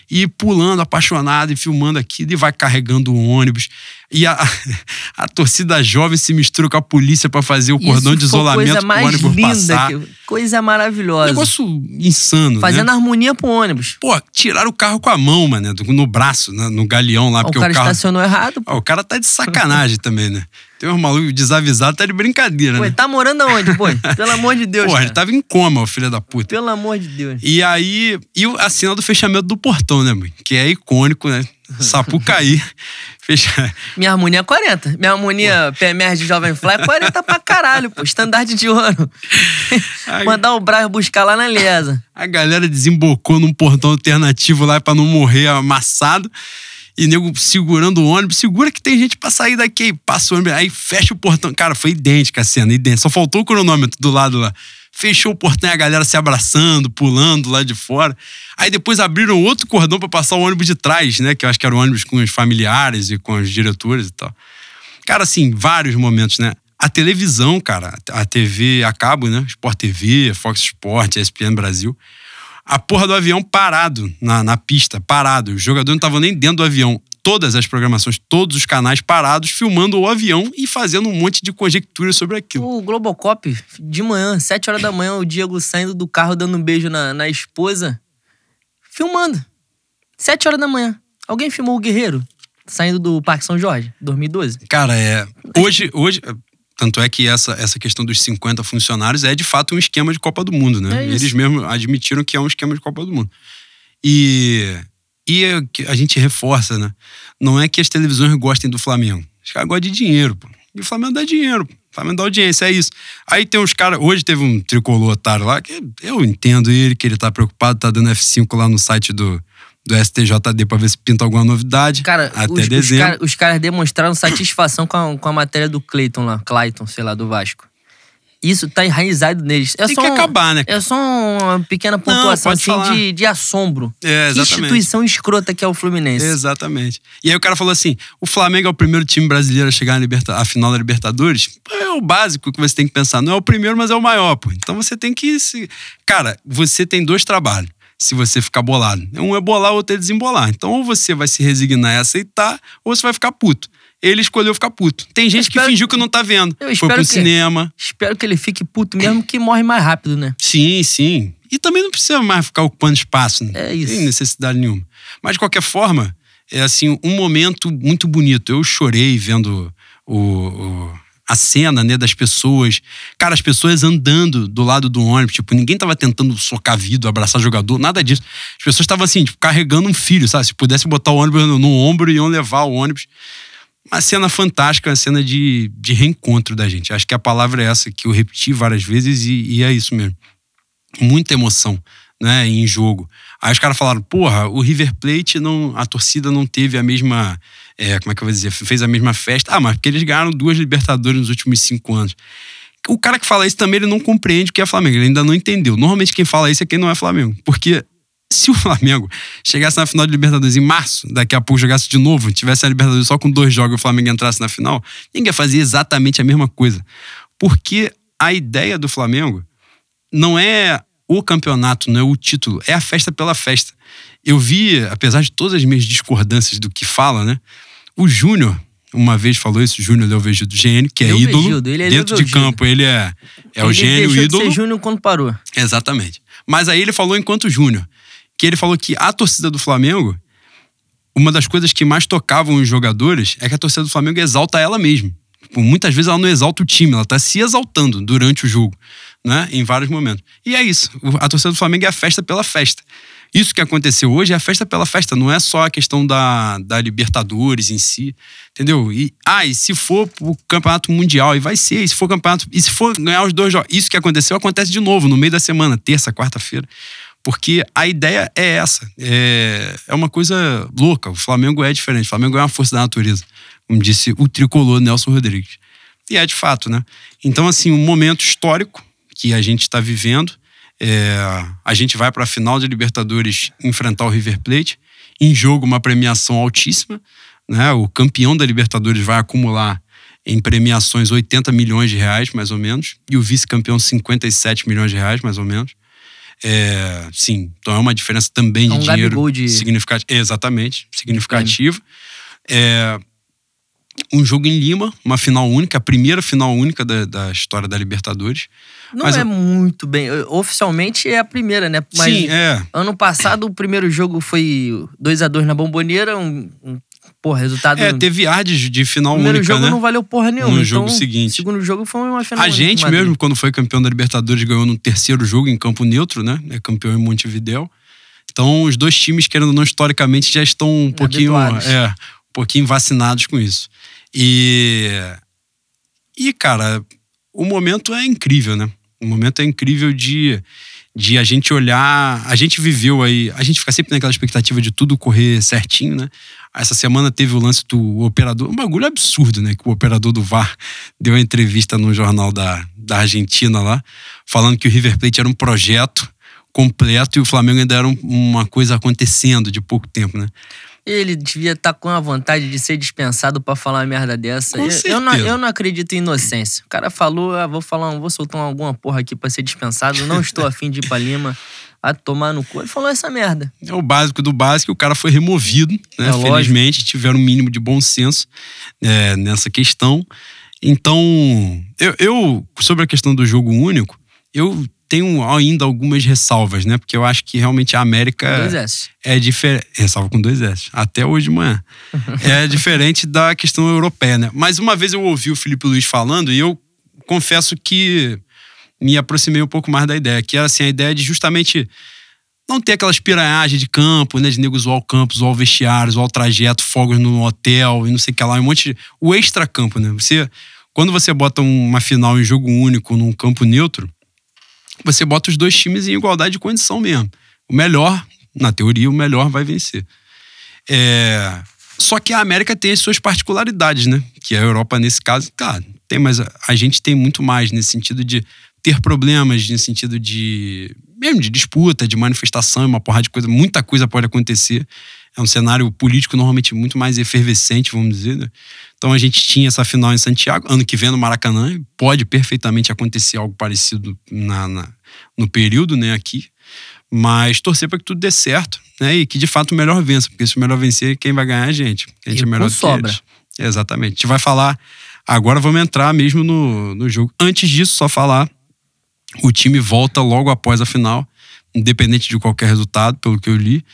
S2: E pulando, apaixonado, e filmando aquilo, e vai carregando o ônibus. E a, a torcida jovem se mistura com a polícia para fazer o cordão
S1: Isso
S2: de isolamento
S1: coisa
S2: pro
S1: mais
S2: ônibus
S1: linda,
S2: passar.
S1: que- coisa maravilhosa.
S2: Negócio insano,
S1: Fazendo
S2: né?
S1: harmonia pro ônibus.
S2: Pô, tiraram o carro com a mão, mano, no braço, né, no galeão lá,
S1: Ó,
S2: porque
S1: o cara
S2: o carro...
S1: estacionou errado.
S2: Ó, o cara tá de sacanagem também, né? Tem uns malucos desavisados, tá de brincadeira,
S1: Pô,
S2: né?
S1: tá morando aonde, pô? Pelo amor de Deus.
S2: Porra,
S1: cara.
S2: ele tava em coma, o filho da puta.
S1: Pelo amor de Deus.
S2: E aí, e o- a cena do fechamento do portão, né, mãe? Que é icônico, né? Sapucaí.
S1: Minha harmonia é 40. Minha harmonia PMR de Jovem Fly é 40 pra caralho, pô. Estandarte de ouro. Mandar o Braz buscar lá na Lesa.
S2: A galera desembocou num portão alternativo lá pra não morrer amassado. E nego segurando o ônibus, segura que tem gente pra sair daqui. Passa o ônibus, aí fecha o portão. Cara, foi idêntica a cena, idêntica. Só faltou o cronômetro do lado lá. Fechou o portão e a galera se abraçando, pulando lá de fora. Aí depois abriram outro cordão para passar o ônibus de trás, né? Que eu acho que era o ônibus com os familiares e com os diretores e tal. Cara, assim, vários momentos, né? A televisão, cara, a TV a cabo, né? Sport TV, Fox Sport, ESPN Brasil. A porra do avião parado na, na pista, parado. Os jogadores não estavam nem dentro do avião todas as programações, todos os canais parados, filmando o avião e fazendo um monte de conjecturas sobre aquilo.
S1: O Globocop, de manhã, 7 horas da manhã, o Diego saindo do carro dando um beijo na, na esposa, filmando. 7 horas da manhã. Alguém filmou o Guerreiro saindo do Parque São Jorge, 2012?
S2: Cara, é. Hoje, hoje tanto é que essa, essa questão dos 50 funcionários é de fato um esquema de Copa do Mundo, né? É Eles mesmos admitiram que é um esquema de Copa do Mundo. E e a gente reforça, né? Não é que as televisões gostem do Flamengo. Os caras gostam de dinheiro, pô. E o Flamengo dá dinheiro, pô. O Flamengo dá audiência, é isso. Aí tem uns caras. Hoje teve um tricolor otário lá, que eu entendo ele, que ele tá preocupado, tá dando F5 lá no site do, do STJD pra ver se pinta alguma novidade.
S1: Cara,
S2: até
S1: os,
S2: dezembro.
S1: Os, cara, os caras demonstraram satisfação com a, com a matéria do Clayton lá, Clayton, sei lá, do Vasco. Isso tá enraizado neles. É
S2: Tem
S1: só
S2: que
S1: um,
S2: acabar, né?
S1: É só uma pequena pontuação
S2: pode
S1: assim de, de assombro.
S2: É,
S1: que instituição escrota que é o Fluminense.
S2: Exatamente. E aí o cara falou assim: o Flamengo é o primeiro time brasileiro a chegar na liberta à final da Libertadores. É o básico que você tem que pensar. Não é o primeiro, mas é o maior, pô. Então você tem que se. Cara, você tem dois trabalhos. Se você ficar bolado. Um é bolar, o outro é desembolar. Então, ou você vai se resignar e aceitar, ou você vai ficar puto. Ele escolheu ficar puto. Tem gente que
S1: espero-
S2: fingiu que não tá vendo.
S1: Eu
S2: Foi pro
S1: que-
S2: cinema.
S1: Espero que ele fique puto mesmo, que morre mais rápido, né?
S2: Sim, sim. E também não precisa mais ficar ocupando espaço. Né?
S1: É isso.
S2: Sem necessidade nenhuma. Mas, de qualquer forma, é assim, um momento muito bonito. Eu chorei vendo o, o- a cena, né, das pessoas. Cara, as pessoas andando do lado do ônibus. Tipo, ninguém tava tentando socar vidro, abraçar jogador, nada disso. As pessoas estavam assim, tipo, carregando um filho, sabe? Se pudesse botar o ônibus no, no ombro, iam levar o ônibus. Uma cena fantástica, uma cena de, de reencontro da gente. Acho que a palavra é essa, que eu repeti várias vezes e, e é isso mesmo muita emoção, né, em jogo. Aí os caras falaram, porra, o River Plate não, a torcida não teve a mesma, é, como é que eu vou dizer, fez a mesma festa. Ah, mas porque eles ganharam duas Libertadores nos últimos cinco anos. O cara que fala isso também ele não compreende o que é Flamengo, ele ainda não entendeu. Normalmente quem fala isso é quem não é Flamengo, porque se o Flamengo chegasse na final de Libertadores em março, daqui a pouco jogasse de novo, tivesse a Libertadores só com dois jogos e o Flamengo entrasse na final, ninguém ia fazer exatamente a mesma coisa. Porque a ideia do Flamengo não é o campeonato, não é o título, é a festa pela festa. Eu vi, apesar de todas as minhas discordâncias do que fala, né? O Júnior, uma vez falou isso, Júnior Leovegildo Gênio, que é
S1: Leovegildo,
S2: ídolo.
S1: ele é
S2: Dentro de campo, ele é, é o
S1: ele
S2: gênio,
S1: deixou
S2: ídolo.
S1: de ser Júnior quando parou.
S2: Exatamente. Mas aí ele falou enquanto Júnior, que ele falou que a torcida do Flamengo, uma das coisas que mais tocavam os jogadores é que a torcida do Flamengo exalta ela mesma. Tipo, muitas vezes ela não exalta o time, ela tá se exaltando durante o jogo, né? Em vários momentos. E é isso. O- A torcida do Flamengo é a festa pela festa. Isso que aconteceu hoje é a festa pela festa, não é só a questão da, da Libertadores em si, entendeu? E, ah, e se for pro campeonato mundial, e vai ser, e se for campeonato, e se for ganhar os dois jogos, isso que aconteceu acontece de novo no meio da semana, terça, quarta-feira, porque a ideia é essa, é, é uma coisa louca, o Flamengo é diferente, o Flamengo é uma força da natureza, como disse o tricolor Nelson Rodrigues. E é de fato, né? Então, assim, um momento histórico que a gente está vivendo, é, a gente vai para a final de Libertadores enfrentar o River Plate. Em jogo, uma premiação altíssima. Né? O campeão da Libertadores vai acumular em premiações 80 milhões de reais, mais ou menos. E o vice-campeão, 57 milhões de reais, mais ou menos. É, sim, então é uma diferença também de
S1: É um
S2: dinheiro
S1: de-
S2: significativa. Exatamente, significativa. É, um jogo em Lima, uma final única, a primeira final única da, da história da Libertadores.
S1: Não
S2: Mas
S1: é
S2: eu-
S1: muito bem. Oficialmente é a primeira, né? Mas
S2: Sim, é.
S1: ano passado o primeiro jogo foi 2 a 2 na Bomboneira, um, um porra, resultado.
S2: É, teve ardes de final
S1: primeiro
S2: única,
S1: jogo
S2: né?
S1: não valeu porra nenhuma.
S2: No
S1: então,
S2: jogo seguinte.
S1: O segundo jogo foi uma final
S2: A gente
S1: Madrid.
S2: mesmo, quando foi campeão da Libertadores, ganhou no terceiro jogo em campo neutro, né? É campeão em Montevidéu. Então, os dois times, querendo ou não, historicamente, já estão um pouquinho, é, um pouquinho vacinados com isso. E, e, cara, o momento é incrível, né? O momento é incrível de, de a gente olhar. A gente viveu aí. A gente fica sempre naquela expectativa de tudo correr certinho, né? Essa semana teve o lance do operador, um bagulho absurdo, né? Que o operador do VAR deu uma entrevista no jornal da, da Argentina lá, falando que o River Plate era um projeto completo e o Flamengo ainda era um, uma coisa acontecendo de pouco tempo, né?
S1: Ele devia estar tá com a vontade de ser dispensado para falar uma merda dessa. Eu, eu, não, eu não acredito em inocência. O cara falou, ah, vou falar, vou soltar alguma porra aqui para ser dispensado, não estou afim de ir pra Lima a tomar no cu. Ele falou essa merda.
S2: É o básico do básico, o cara foi removido, né? É, Felizmente, tiveram um mínimo de bom senso é, nessa questão. Então, eu, eu, sobre a questão do jogo único, eu tenho ainda algumas ressalvas, né? Porque eu acho que realmente a América
S1: dois S.
S2: é diferente. Ressalva com dois S. Até hoje de manhã. é diferente da questão europeia, né? Mas uma vez eu ouvi o Felipe Luiz falando e eu confesso que me aproximei um pouco mais da ideia, que era assim, a ideia de justamente não ter aquelas piranhagens de campo, né? De nego zoar o campo, zoar o vestiário, zoar o trajeto, fogos no hotel e não sei o que lá, um monte de. O extra-campo, né? Você. Quando você bota uma final em jogo único num campo neutro, você bota os dois times em igualdade de condição mesmo. O melhor, na teoria, o melhor vai vencer. É... Só que a América tem as suas particularidades, né? Que a Europa, nesse caso, cara, tem, mas a gente tem muito mais nesse sentido de ter problemas, no sentido de. mesmo de disputa, de manifestação, uma porrada de coisa, muita coisa pode acontecer. É um cenário político normalmente muito mais efervescente, vamos dizer. Né? Então a gente tinha essa final em Santiago, ano que vem no Maracanã, pode perfeitamente acontecer algo parecido na, na no período, né, aqui. Mas torcer para que tudo dê certo, né? E que de fato o melhor vença, porque se o melhor vencer, quem vai ganhar é a gente. A gente
S1: e
S2: é melhor
S1: do sobra.
S2: que eles. Exatamente. A gente vai falar. Agora vamos entrar mesmo no, no jogo. Antes disso, só falar: o time volta logo após a final, independente de qualquer resultado, pelo que eu li.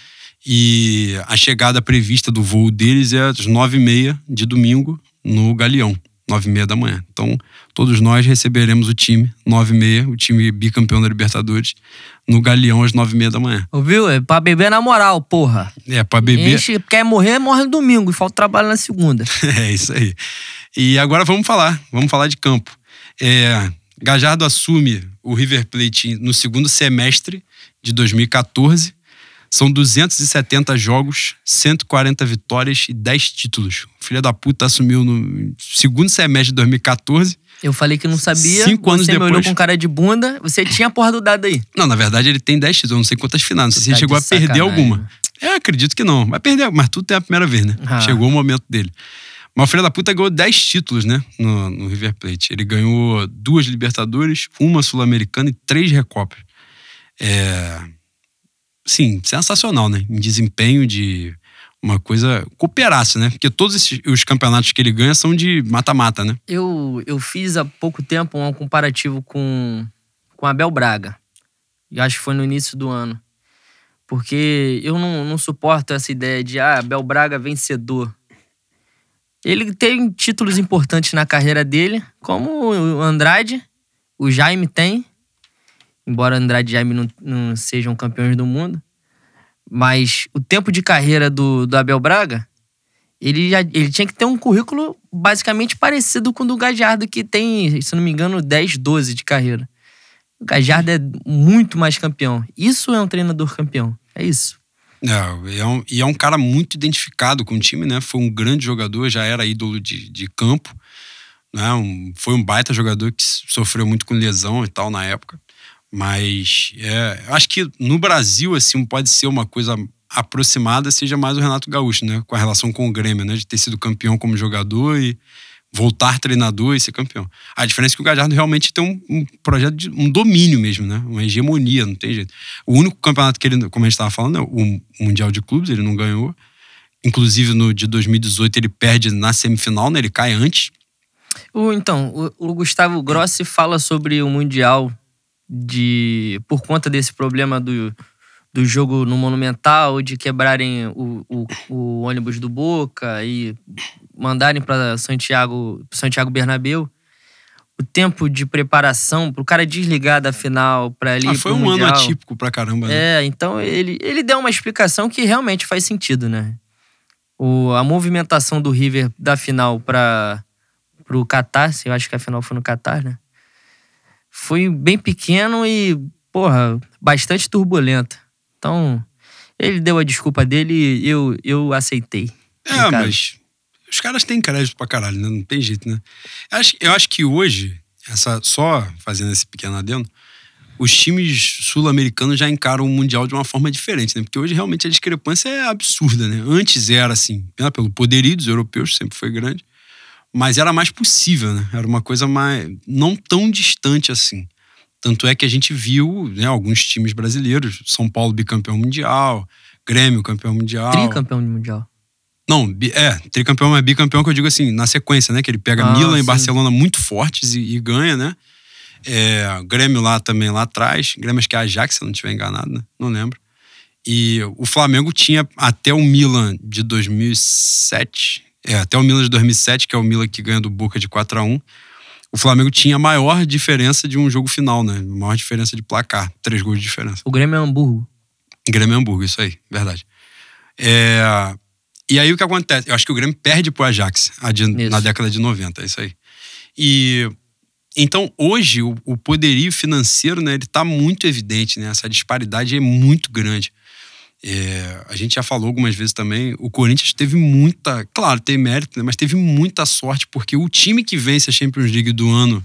S2: E a chegada prevista do voo deles é às nove e meia de domingo no Galeão, nove e meia da manhã. Então, todos nós receberemos o time, nove e meia, o time bicampeão da Libertadores, no Galeão às nove e meia da manhã.
S1: Ouviu? É pra beber na moral, porra.
S2: É, pra beber...
S1: Enche, quer morrer, morre no domingo e falta trabalho na segunda.
S2: é, isso aí. E agora vamos falar, vamos falar de campo. É, Gajardo assume o River Plate no segundo semestre de 2014 são 270 jogos, 140 vitórias e 10 títulos. O filho da puta assumiu no segundo semestre de 2014.
S1: Eu falei que não sabia.
S2: Cinco anos
S1: você
S2: depois.
S1: me olhou com cara de bunda. Você tinha a porra do dado aí.
S2: Não, na verdade ele tem 10 títulos. Eu não sei quantas finais. Não sei se ele
S1: Tá
S2: chegou a
S1: de
S2: perder
S1: sacanagem.
S2: alguma. Eu acredito que não. Vai perder, mas tudo tem a primeira vez, né?
S1: Ah.
S2: Chegou o momento dele. Mas o filho da puta ganhou 10 títulos, né? No, no River Plate. Ele ganhou duas Libertadores, uma Sul-Americana e três Recopas. É. Sim, sensacional, né? Em desempenho de uma coisa. Cooperasse, né? Porque todos esses, os campeonatos que ele ganha são de mata-mata, né?
S1: Eu, eu fiz há pouco tempo um comparativo com, com Abel Braga. E acho que foi no início do ano. Porque eu não, não suporto essa ideia de, ah, Abel Braga vencedor. Ele tem títulos importantes na carreira dele, como o Andrade, o Jaime tem. Embora Andrade e Jaime não, não sejam campeões do mundo. Mas o tempo de carreira do, do Abel Braga, ele, já, ele tinha que ter um currículo basicamente parecido com o do Gajardo, que tem, se não me engano, 10, 12 de carreira. O Gajardo é muito mais campeão. Isso é um treinador campeão. É isso.
S2: É, é um- e é um cara muito identificado com o time, né? Foi um grande jogador, já era ídolo de, de campo. Né? Um- foi um baita jogador que sofreu muito com lesão e tal na época. Mas é, acho que no Brasil, assim, pode ser uma coisa aproximada, seja mais o Renato Gaúcho, né? Com a relação com o Grêmio, né? De ter sido campeão como jogador e voltar treinador e ser campeão. A diferença é que o Gajardo realmente tem um, um projeto de um domínio mesmo, né? Uma hegemonia, não tem jeito. O único campeonato que ele, como a gente estava falando, é o Mundial de Clubes, ele não ganhou. Inclusive no de 2018 ele perde na semifinal, né? Ele cai antes.
S1: Então, o Gustavo Grossi fala sobre o Mundial de por conta desse problema do, do jogo no Monumental, de quebrarem o, o, o ônibus do Boca e mandarem para Santiago, Santiago Bernabéu. O tempo de preparação para o cara desligar da final para ali
S2: Ah, foi
S1: pro
S2: um ano
S1: Mundial.
S2: atípico pra caramba, né?
S1: É, então ele, ele deu uma explicação que realmente faz sentido, né? O, a movimentação do River da final para o Qatar, eu acho que a final foi no Qatar, né? Foi bem pequeno e porra, bastante turbulenta. Então, ele deu a desculpa dele e eu, eu aceitei.
S2: É, mas os caras têm crédito pra caralho, né? Não tem jeito, né? Eu acho, eu acho que hoje, essa, só fazendo esse pequeno adendo, os times sul-americanos já encaram o Mundial de uma forma diferente, né? Porque hoje realmente a discrepância é absurda, né? Antes era assim, né? pelo poderio dos europeus, sempre foi grande, mas era mais possível, né? Era uma coisa mais. não tão distante assim. Tanto é que a gente viu né, alguns times brasileiros, São Paulo bicampeão mundial, Grêmio campeão mundial.
S1: Tricampeão mundial.
S2: Não, é, tricampeão, mas bicampeão que eu digo assim, na sequência, né? Que ele pega ah, Milan sim. e Barcelona muito fortes e, e ganha, né? É, Grêmio lá também, lá atrás. Grêmio acho que é Ajax, se eu não estiver enganado, né? Não lembro. E o Flamengo tinha até o Milan de 2007, é, até o Milan de 2007, que é o Milan que ganha do Boca de 4 a 1 o Flamengo tinha a maior diferença de um jogo final, né? maior diferença de placar, três gols de diferença.
S1: O Grêmio é Hamburgo.
S2: Grêmio é Hamburgo, isso aí, verdade. É, e aí o que acontece? Eu acho que o Grêmio perde pro Ajax de, na década de 90, é isso aí. E então, hoje, o, o poderio financeiro, né, ele tá muito evidente, né? Essa disparidade é muito grande. É, a gente já falou algumas vezes também, o Corinthians teve muita, claro, tem mérito, né, mas teve muita sorte, porque o time que vence a Champions League do ano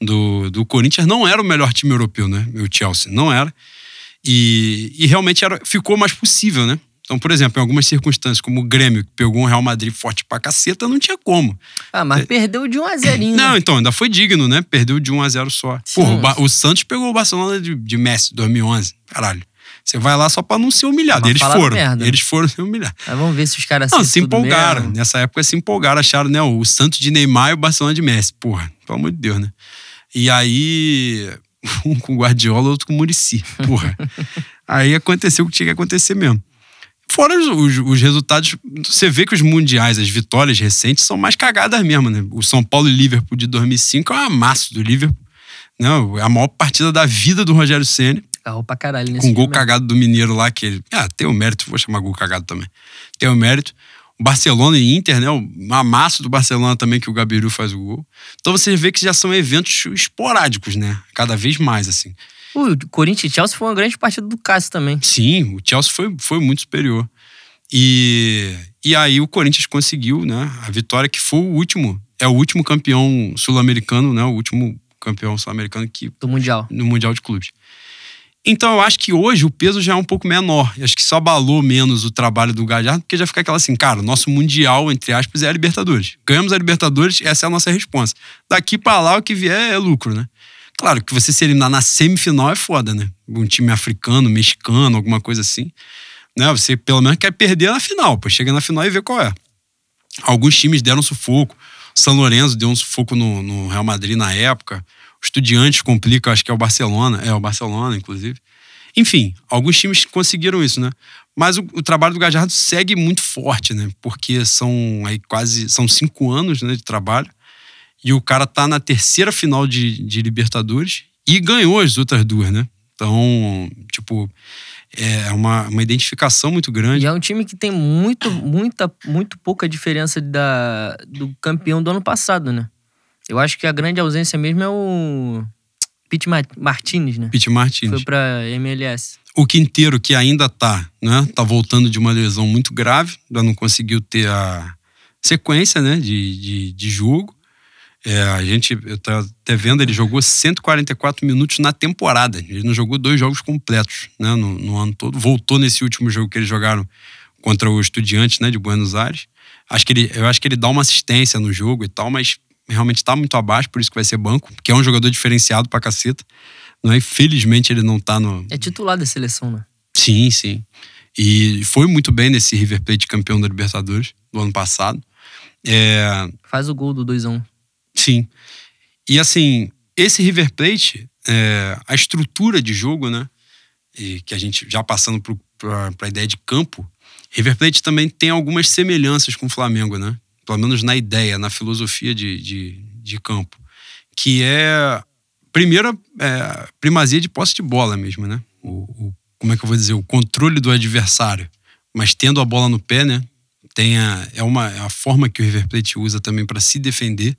S2: do, do Corinthians não era o melhor time europeu, né? O Chelsea, não era. E, e realmente era, ficou mais possível, né? Então, por exemplo, em algumas circunstâncias, como o Grêmio, que pegou um Real Madrid forte pra caceta, não tinha como.
S1: Ah, mas é... perdeu de 1 a 0
S2: Não, então, ainda foi digno, né? Perdeu de 1 a 0 só. Porra, o, o, Santos pegou o Barcelona de, de Messi, 2011. Caralho. Você vai lá só pra não ser humilhado. Eles foram. Merda. Eles foram se humilhar.
S1: Mas vamos ver se os caras
S2: Não, se empolgaram. Mesmo. Nessa época se empolgaram, acharam, né? O Santos de Neymar e o Barcelona de Messi. Porra, pelo amor de Deus, né? E aí, um com Guardiola, outro com Murici. Porra. aí aconteceu o que tinha que acontecer mesmo. Fora os, os, os, resultados, você vê que os mundiais, as vitórias recentes, são mais cagadas mesmo, né? O São Paulo e Liverpool de 2005 é um amasso do Liverpool. Né? A maior partida da vida do Rogério Senna.
S1: Carro pra caralho
S2: nesse Com gol cagado do Mineiro lá, que ele. Ah, tem o mérito, vou chamar gol cagado também. Tem o mérito. O Barcelona e Inter, né? O amasso do Barcelona também, que o Gabiru faz o gol. Então você vê que já são eventos esporádicos, né? Cada vez mais, assim.
S1: O Corinthians e Chelsea foi uma grande partida do Cássio também.
S2: Sim, o Chelsea foi, foi muito superior. E, e aí o Corinthians conseguiu, né? A vitória que foi o último, é o último campeão sul-americano, né? O último campeão sul-americano que
S1: do mundial,
S2: no mundial de clubes. Então eu acho que hoje o peso já é um pouco menor. Eu acho que só abalou menos o trabalho do Galhardo, porque já fica aquela assim, cara, nosso mundial, entre aspas, é a Libertadores. Ganhamos a Libertadores, essa é a nossa resposta. Daqui para lá o que vier é lucro, né? Claro que você se eliminar na semifinal é foda, né? Um time africano, mexicano, alguma coisa assim. Né? Você pelo menos quer perder na final, pô. Chega na final e vê qual é. Alguns times deram sufoco. O São Lourenço deu um sufoco no, no Real Madrid na época. O Estudiantes complica, acho que é o Barcelona. É o Barcelona, inclusive. Enfim, alguns times conseguiram isso, né? Mas o, o, trabalho do Gajardo segue muito forte, né? Porque são aí quase são cinco anos né, de trabalho. E o cara tá na terceira final de, de Libertadores e ganhou as outras duas, né? Então, tipo, é uma, uma identificação muito grande.
S1: E é um time que tem muito, muita, muito pouca diferença da, do campeão do ano passado, né? Eu acho que a grande ausência mesmo é o Pete Martinez, né?
S2: Pete Martinez.
S1: Foi pra MLS.
S2: O Quinteiro, que ainda tá, né? Tá voltando de uma lesão muito grave, ainda não conseguiu ter a sequência, né? De, de, de jogo. É, a gente, eu tô até vendo, ele jogou 144 minutos na temporada. Ele não jogou dois jogos completos né, no, no ano todo. Voltou nesse último jogo que eles jogaram contra o Estudiantes né, de Buenos Aires. Acho que ele, eu acho que ele dá uma assistência no jogo e tal, mas realmente está muito abaixo, por isso que vai ser banco, porque é um jogador diferenciado pra caceta. Não é? Felizmente ele não tá no.
S1: É titular da seleção, né?
S2: Sim, sim. E foi muito bem nesse River Plate campeão da Libertadores do ano passado. É...
S1: Faz o gol do 2x1.
S2: Sim. E assim, esse River Plate, é, a estrutura de jogo, né? E que a gente já passando para a ideia de campo, River Plate também tem algumas semelhanças com o Flamengo, né? Pelo menos na ideia, na filosofia de, de, de campo. Que é, primeiro, é, primazia de posse de bola mesmo, né? O, o, como é que eu vou dizer? O controle do adversário. Mas tendo a bola no pé, né? Tem a, é, uma, é a forma que o River Plate usa também para se defender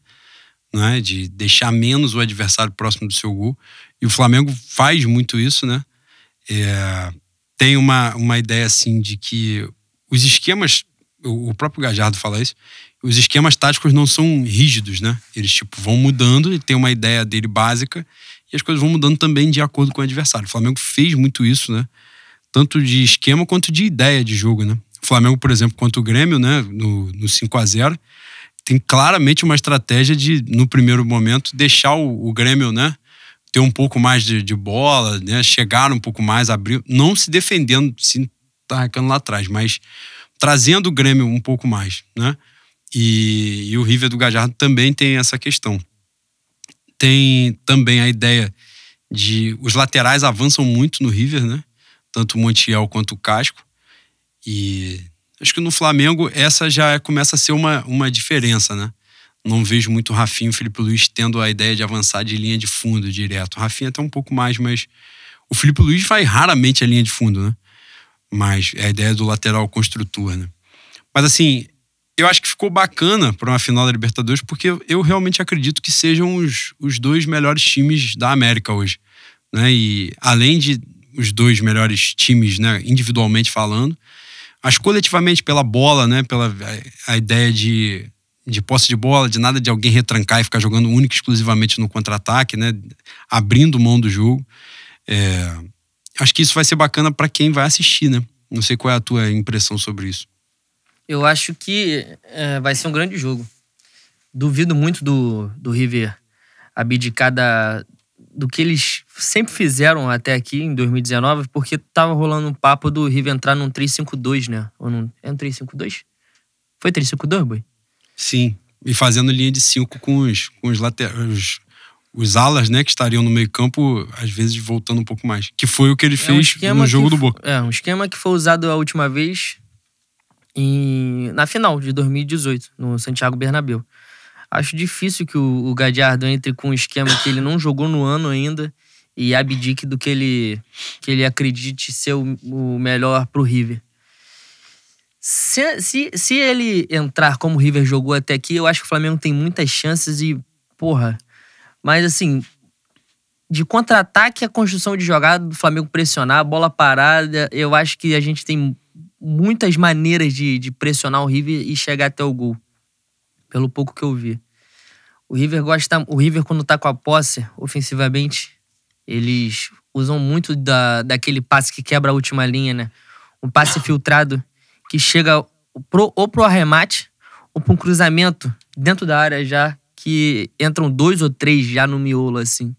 S2: né? De deixar menos o adversário próximo do seu gol. E o Flamengo faz muito isso, né? É, tem uma, uma ideia assim de que os esquemas, o próprio Gajardo fala isso, os esquemas táticos não são rígidos, né? Eles tipo vão mudando e tem uma ideia dele básica e as coisas vão mudando também de acordo com o adversário. O Flamengo fez muito isso, né? Tanto de esquema quanto de ideia de jogo, né? O Flamengo, por exemplo, contra o Grêmio, né, no, no 5 a 0 tem claramente uma estratégia de, no primeiro momento, deixar o, o Grêmio, né, ter um pouco mais de, de, bola, né, chegar um pouco mais, abrir, não se defendendo, se tarracando lá atrás, mas trazendo o Grêmio um pouco mais, né? E, e o River do Gajardo também tem essa questão. Tem também a ideia de os laterais avançam muito no River, né? Tanto o Montiel quanto o Casco. E acho que no Flamengo essa já começa a ser uma, uma diferença, né? Não vejo muito o e o Felipe Luiz tendo a ideia de avançar de linha de fundo direto. O Rafinha até um pouco mais, mas o Felipe Luiz vai raramente a linha de fundo, né? Mas é a ideia do lateral construtor, né? Mas assim, eu acho que ficou bacana para uma final da Libertadores, porque eu realmente acredito que sejam os, os dois melhores times da América hoje. Né? E além de os dois melhores times, né, individualmente falando, mas coletivamente pela bola, né, pela a ideia de, de posse de bola, de nada de alguém retrancar e ficar jogando único exclusivamente no contra-ataque, né, abrindo mão do jogo. É, acho que isso vai ser bacana para quem vai assistir, né? Não sei qual é a tua impressão sobre isso.
S1: Eu acho que é, vai ser um grande jogo. Duvido muito do, do River abdicar da, do que eles sempre fizeram até aqui em 2019, porque tava rolando um papo do River entrar num 3-5-2, né? Ou num, é um 3-5-2? Foi 3-5-2, Boi?
S2: Sim. E fazendo linha de 5 com os, com os laterais. Os alas, né, que estariam no meio-campo, às vezes voltando um pouco mais. Que foi o que ele é fez um no jogo
S1: que,
S2: do Boca.
S1: É, um esquema que foi usado a última vez em, na final de 2018, no Santiago Bernabéu. Acho difícil que o, o Gadiardo entre com um esquema que ele não jogou no ano ainda e abdique do que ele, que ele acredite ser o, o melhor pro River. Se, se, se ele entrar como o River jogou até aqui, eu acho que o Flamengo tem muitas chances e, porra. Mas assim, de contra-ataque a construção de jogada do Flamengo pressionar, bola parada, eu acho que a gente tem muitas maneiras de, de pressionar o River e chegar até o gol pelo pouco que eu vi. O River gosta. O River, quando tá com a posse, ofensivamente, eles usam muito da, daquele passe que quebra a última linha, né? Um passe filtrado que chega pro, ou pro arremate ou pro um cruzamento dentro da área já, que entram dois ou três já no miolo, assim.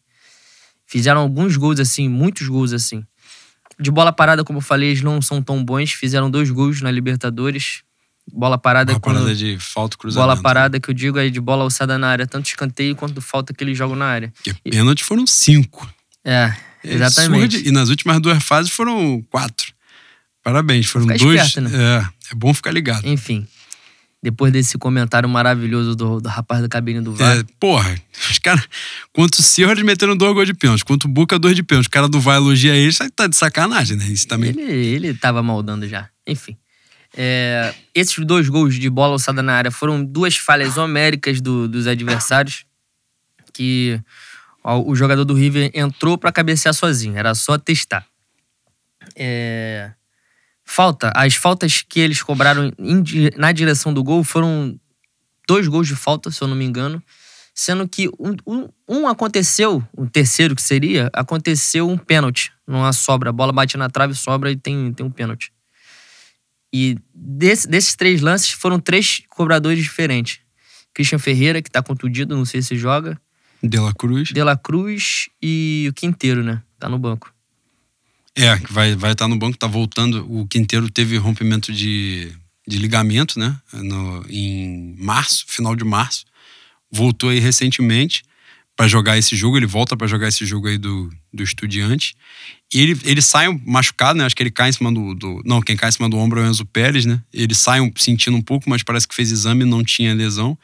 S1: Fizeram alguns gols assim, muitos gols assim. De bola parada, como eu falei, eles não são tão bons. Fizeram dois gols na Libertadores. Bola parada.
S2: Bola parada quando... de falta cruzamento.
S1: Bola parada que eu digo é de bola alçada na área, tanto escanteio quanto falta que eles jogam na área.
S2: Porque e... pênalti foram cinco.
S1: É, é exatamente.
S2: É e nas últimas duas fases foram quatro. Parabéns, foram dois. Esperto, né? É, é bom ficar ligado.
S1: Enfim. Depois desse comentário maravilhoso do, do rapaz da cabine do VAR. É,
S2: porra, os caras. Quanto o Senhor eles meteram dois gols de pênalti, quanto o Buca, dois de pênalti. O cara do VAR elogia ele, isso tá de sacanagem, né? Isso também.
S1: Ele, ele tava maldando já. Enfim. É, esses dois gols de bola alçada na área foram duas falhas homéricas do, dos adversários que ó, o jogador do River entrou para cabecear sozinho, era só testar. É, falta, as faltas que eles cobraram na direção do gol foram dois gols de falta, se eu não me engano, sendo que um, um, um aconteceu, o um terceiro que seria, aconteceu um pênalti numa sobra, a bola bate na trave, sobra e tem, tem um pênalti. E desse, desses três lances foram três cobradores diferentes. Christian Ferreira, que tá contundido, não sei se joga.
S2: De La Cruz.
S1: De La Cruz e o Quinteiro, né? Tá no banco.
S2: É, vai estar vai tá no banco, tá voltando. O Quinteiro teve rompimento de, de ligamento, né? No, em março, final de março. Voltou aí recentemente para jogar esse jogo, ele volta para jogar esse jogo aí do, do Estudiante. E ele, ele sai machucado, né? Acho que ele cai em cima do, do, Não, quem cai em cima do ombro é o Enzo Pérez, né? Ele sai sentindo um pouco, mas parece que fez exame não tinha lesão.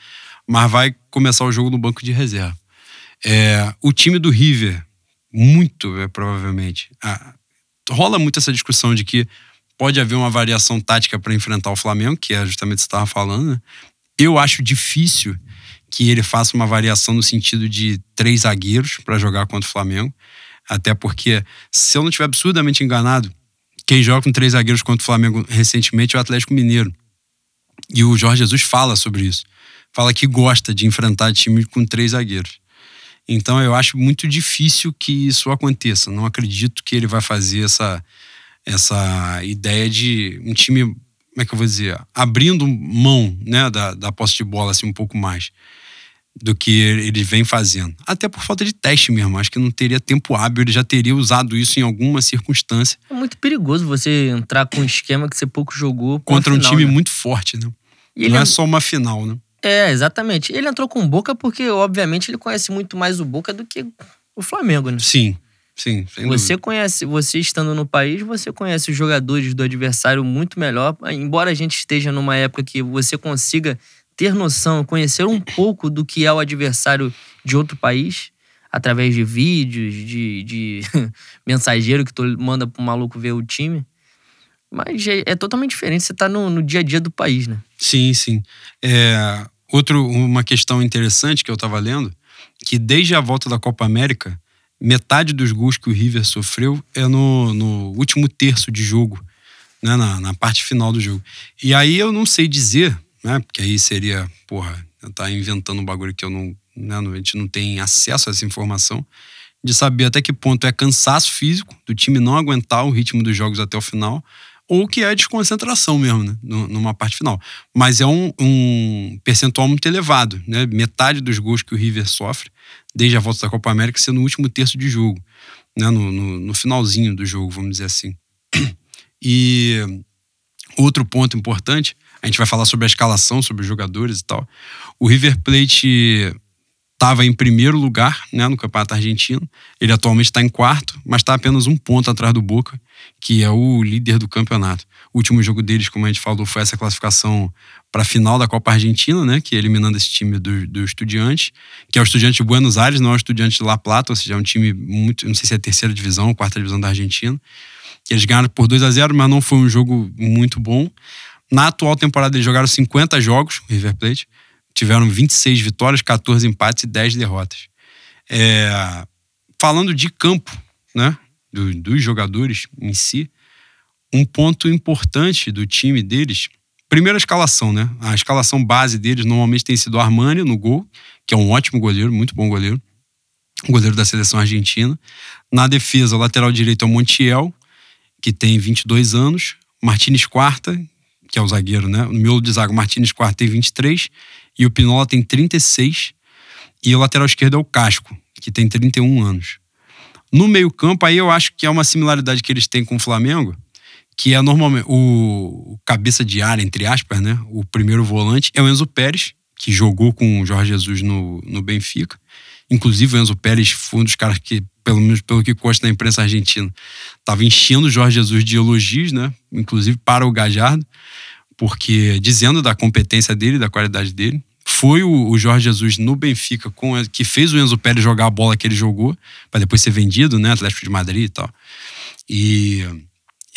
S2: Mas vai começar o jogo no banco de reserva. É, o time do River, muito é, provavelmente. Ah, rola muito essa discussão de que pode haver uma variação tática para enfrentar o Flamengo, que é justamente o que você estava falando, né? Eu acho difícil que ele faça uma variação no sentido de três zagueiros para jogar contra o Flamengo. Até porque, se eu não estiver absurdamente enganado, quem joga com três zagueiros contra o Flamengo recentemente é o Atlético Mineiro. E o Jorge Jesus fala sobre isso. Fala que gosta de enfrentar time com três zagueiros. Então eu acho muito difícil que isso aconteça. Não acredito que ele vai fazer essa, essa ideia de um time, como é que eu vou dizer, abrindo mão né, da, da posse de bola assim, um pouco mais do que ele vem fazendo. Até por falta de teste mesmo. Acho que não teria tempo hábil, ele já teria usado isso em alguma circunstância.
S1: É muito perigoso você entrar com um esquema que você pouco jogou.
S2: Contra
S1: final,
S2: um time
S1: né?
S2: muito forte, né?
S1: E
S2: não
S1: ele-
S2: é só uma final, né?
S1: É, exatamente. Ele entrou com o Boca porque, obviamente, ele conhece muito mais o Boca do que o Flamengo, né?
S2: Sim, sim.
S1: Você
S2: dúvida.
S1: conhece, você estando no país, você conhece os jogadores do adversário muito melhor. Embora a gente esteja numa época que você consiga ter noção, conhecer um pouco do que é o adversário de outro país, através de vídeos, de, de mensageiro que tu manda pro maluco ver o time. Mas é, é totalmente diferente, você tá no, no dia a dia do país, né?
S2: Sim, sim. É, outro, uma questão interessante que eu estava lendo, que desde a volta da Copa América, metade dos gols que o River sofreu é no, no último terço de jogo, né, na, na parte final do jogo. E aí eu não sei dizer, né, porque aí seria, porra, tá inventando um bagulho que eu não, né, a gente não tem acesso a essa informação, de saber até que ponto é cansaço físico do time não aguentar o ritmo dos jogos até o final, ou que é desconcentração mesmo, né, nu- numa parte final. Mas é um, um percentual muito elevado, né? Metade dos gols que o River sofre, desde a volta da Copa América, ser no último terço de jogo, né? No, no, no finalzinho do jogo, vamos dizer assim. E outro ponto importante, a gente vai falar sobre a escalação, sobre os jogadores e tal. O River Plate estava em primeiro lugar né, no Campeonato Argentino. Ele atualmente está em quarto, mas está apenas um ponto atrás do Boca, que é o líder do campeonato. O último jogo deles, como a gente falou, foi essa classificação para a final da Copa Argentina, né, que é eliminando esse time do, do Estudiantes, que é o Estudiante de Buenos Aires, não é o Estudiante de La Plata, ou seja, é um time muito, não sei se é terceira divisão ou quarta divisão da Argentina. Eles ganharam por 2 a 0 mas não foi um jogo muito bom. Na atual temporada, eles jogaram 50 jogos, River Plate. Tiveram 26 vitórias, 14 empates e 10 derrotas. É, falando de campo, né? Do- dos jogadores em si, um ponto importante do time deles. Primeiro, a escalação, né? A escalação base deles normalmente tem sido o Armani no gol, que é um ótimo goleiro, muito bom goleiro. Goleiro da seleção argentina. Na defesa, o lateral direito é o Montiel, que tem 22 anos. Martínez Quarta, que é o zagueiro, né? No miolo de zaga, o Martínez Quarta tem 23 e o Pinola tem 36. E o lateral esquerdo é o Casco, que tem 31 anos. No meio-campo, aí eu acho que é uma similaridade que eles têm com o Flamengo, que é normalmente o, cabeça de área, entre aspas, né? O primeiro volante é o Enzo Pérez, que jogou com o Jorge Jesus no, no Benfica. Inclusive, o Enzo Pérez foi um dos caras que, pelo menos pelo que consta na imprensa argentina, estava enchendo o Jorge Jesus de elogios, né? Inclusive para o Gajardo, porque dizendo da competência dele, da qualidade dele. Foi o, Jorge Jesus no Benfica com, que fez o Enzo Pérez jogar a bola que ele jogou, para depois ser vendido, né? Atlético de Madrid e tal. E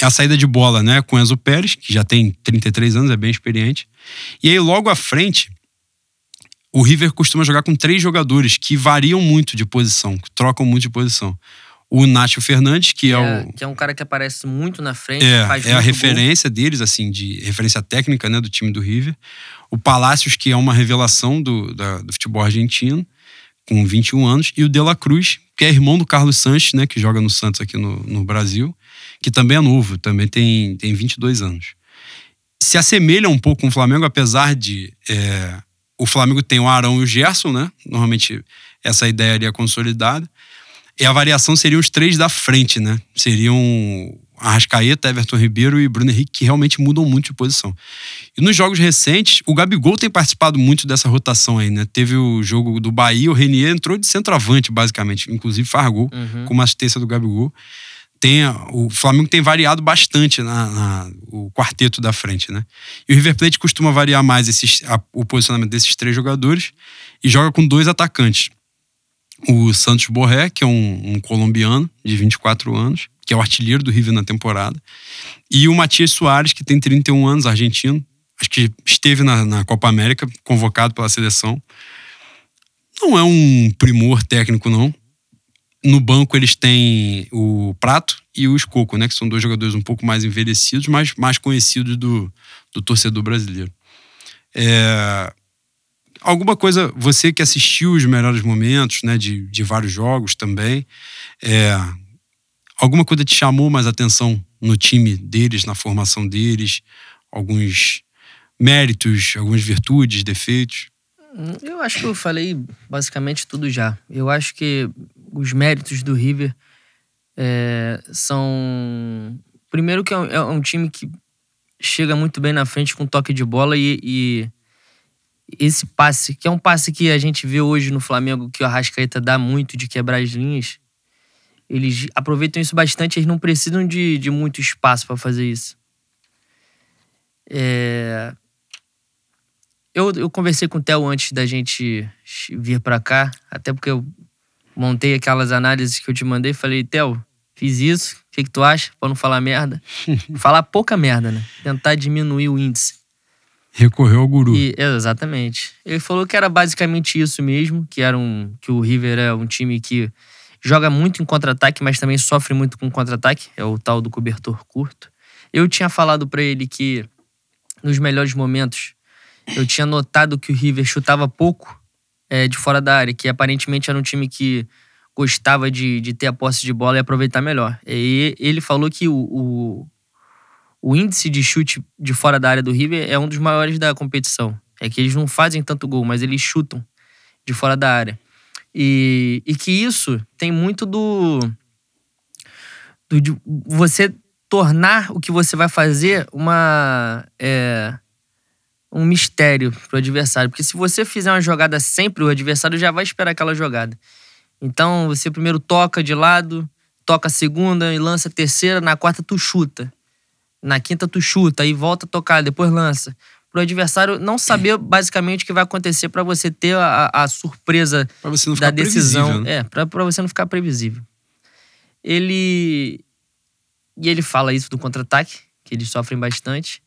S2: a saída de bola, né, com o Enzo Pérez, que já tem 33 anos, é bem experiente. E aí, logo à frente, o River costuma jogar com três jogadores que variam muito de posição, que trocam muito de posição. O Nacho Fernandes, que é,
S1: É,
S2: o.
S1: que é um cara que aparece muito na frente,
S2: É,
S1: faz
S2: é a
S1: muito gol.
S2: referência deles, assim, de referência técnica, né, do time do River. O Palácios, que é uma revelação do, da- do futebol argentino, com 21 anos. E o De La Cruz, que é irmão do Carlos Sanches, né, que joga no Santos aqui no, no Brasil, que também é novo, também tem, tem 22 anos. Se assemelha um pouco com o Flamengo, apesar de é, o Flamengo tem o Arão e o Gerson, né? Normalmente essa ideia ali é consolidada. E a variação seriam os três da frente, né? Seriam Arrascaeta, Everton Ribeiro e Bruno Henrique, que realmente mudam muito de posição. E nos jogos recentes, o Gabigol tem participado muito dessa rotação aí, né? Teve o jogo do Bahia, o Renier entrou de centroavante, basicamente. Inclusive faz gol
S1: Uhum.
S2: com uma assistência do Gabigol. Tem, o Flamengo tem variado bastante na, na- o quarteto da frente, né? E o River Plate costuma variar mais esses, a- o posicionamento desses três jogadores e joga com dois atacantes. O Santos Borré, que é um, um colombiano de 24 anos, que é o artilheiro do River na temporada. E o Matias Soares, que tem 31 anos, argentino. Acho que esteve na, na Copa América, convocado pela seleção. não é um primor técnico, não. No banco eles têm o Prato e o Escoco, né? Que são dois jogadores um pouco mais envelhecidos, mas mais conhecidos do, do torcedor brasileiro. É, alguma coisa, você que assistiu os melhores momentos, né? De, de vários jogos também, é, alguma coisa te chamou mais atenção no time deles, na formação deles? Alguns méritos, algumas virtudes, defeitos?
S1: Eu acho que eu falei basicamente tudo já. Eu acho que os méritos do River é, são. Primeiro, que é um, é um, time que chega muito bem na frente com toque de bola e, e, esse passe, que é um passe que a gente vê hoje no Flamengo, que o Arrascaeta dá muito de quebrar as linhas. Eles aproveitam isso bastante, eles não precisam de, de muito espaço para fazer isso. É, eu, eu conversei com o Theo antes da gente vir para cá, até porque eu montei aquelas análises que eu te mandei. Falei, Theo, fiz isso, o que, que tu acha? Pra não falar merda. falar pouca merda, né? Tentar diminuir o índice.
S2: Recorreu ao guru.
S1: E, exatamente. Ele falou que era basicamente isso mesmo, que era um que o River é um time que joga muito em contra-ataque, mas também sofre muito com contra-ataque, é o tal do cobertor curto. Eu tinha falado para ele que nos melhores momentos eu tinha notado que o River chutava pouco é, de fora da área, que aparentemente era um time que gostava de, de ter a posse de bola e aproveitar melhor. E ele falou que o, o, o índice de chute de fora da área do River é um dos maiores da competição. É que eles não fazem tanto gol, mas eles chutam de fora da área. E, e que isso tem muito do, do de você tornar o que você vai fazer uma. É, um mistério pro adversário. Porque se você fizer uma jogada sempre, o adversário já vai esperar aquela jogada. Então, você primeiro toca de lado, toca a segunda e lança a terceira, na quarta tu chuta. Na quinta tu chuta, aí volta a tocar, depois lança. Pro adversário não saber basicamente o que vai acontecer para você ter a, a surpresa da decisão. Né? É, pra, pra você não ficar previsível. Ele. E ele fala isso do contra-ataque, que eles sofrem bastante.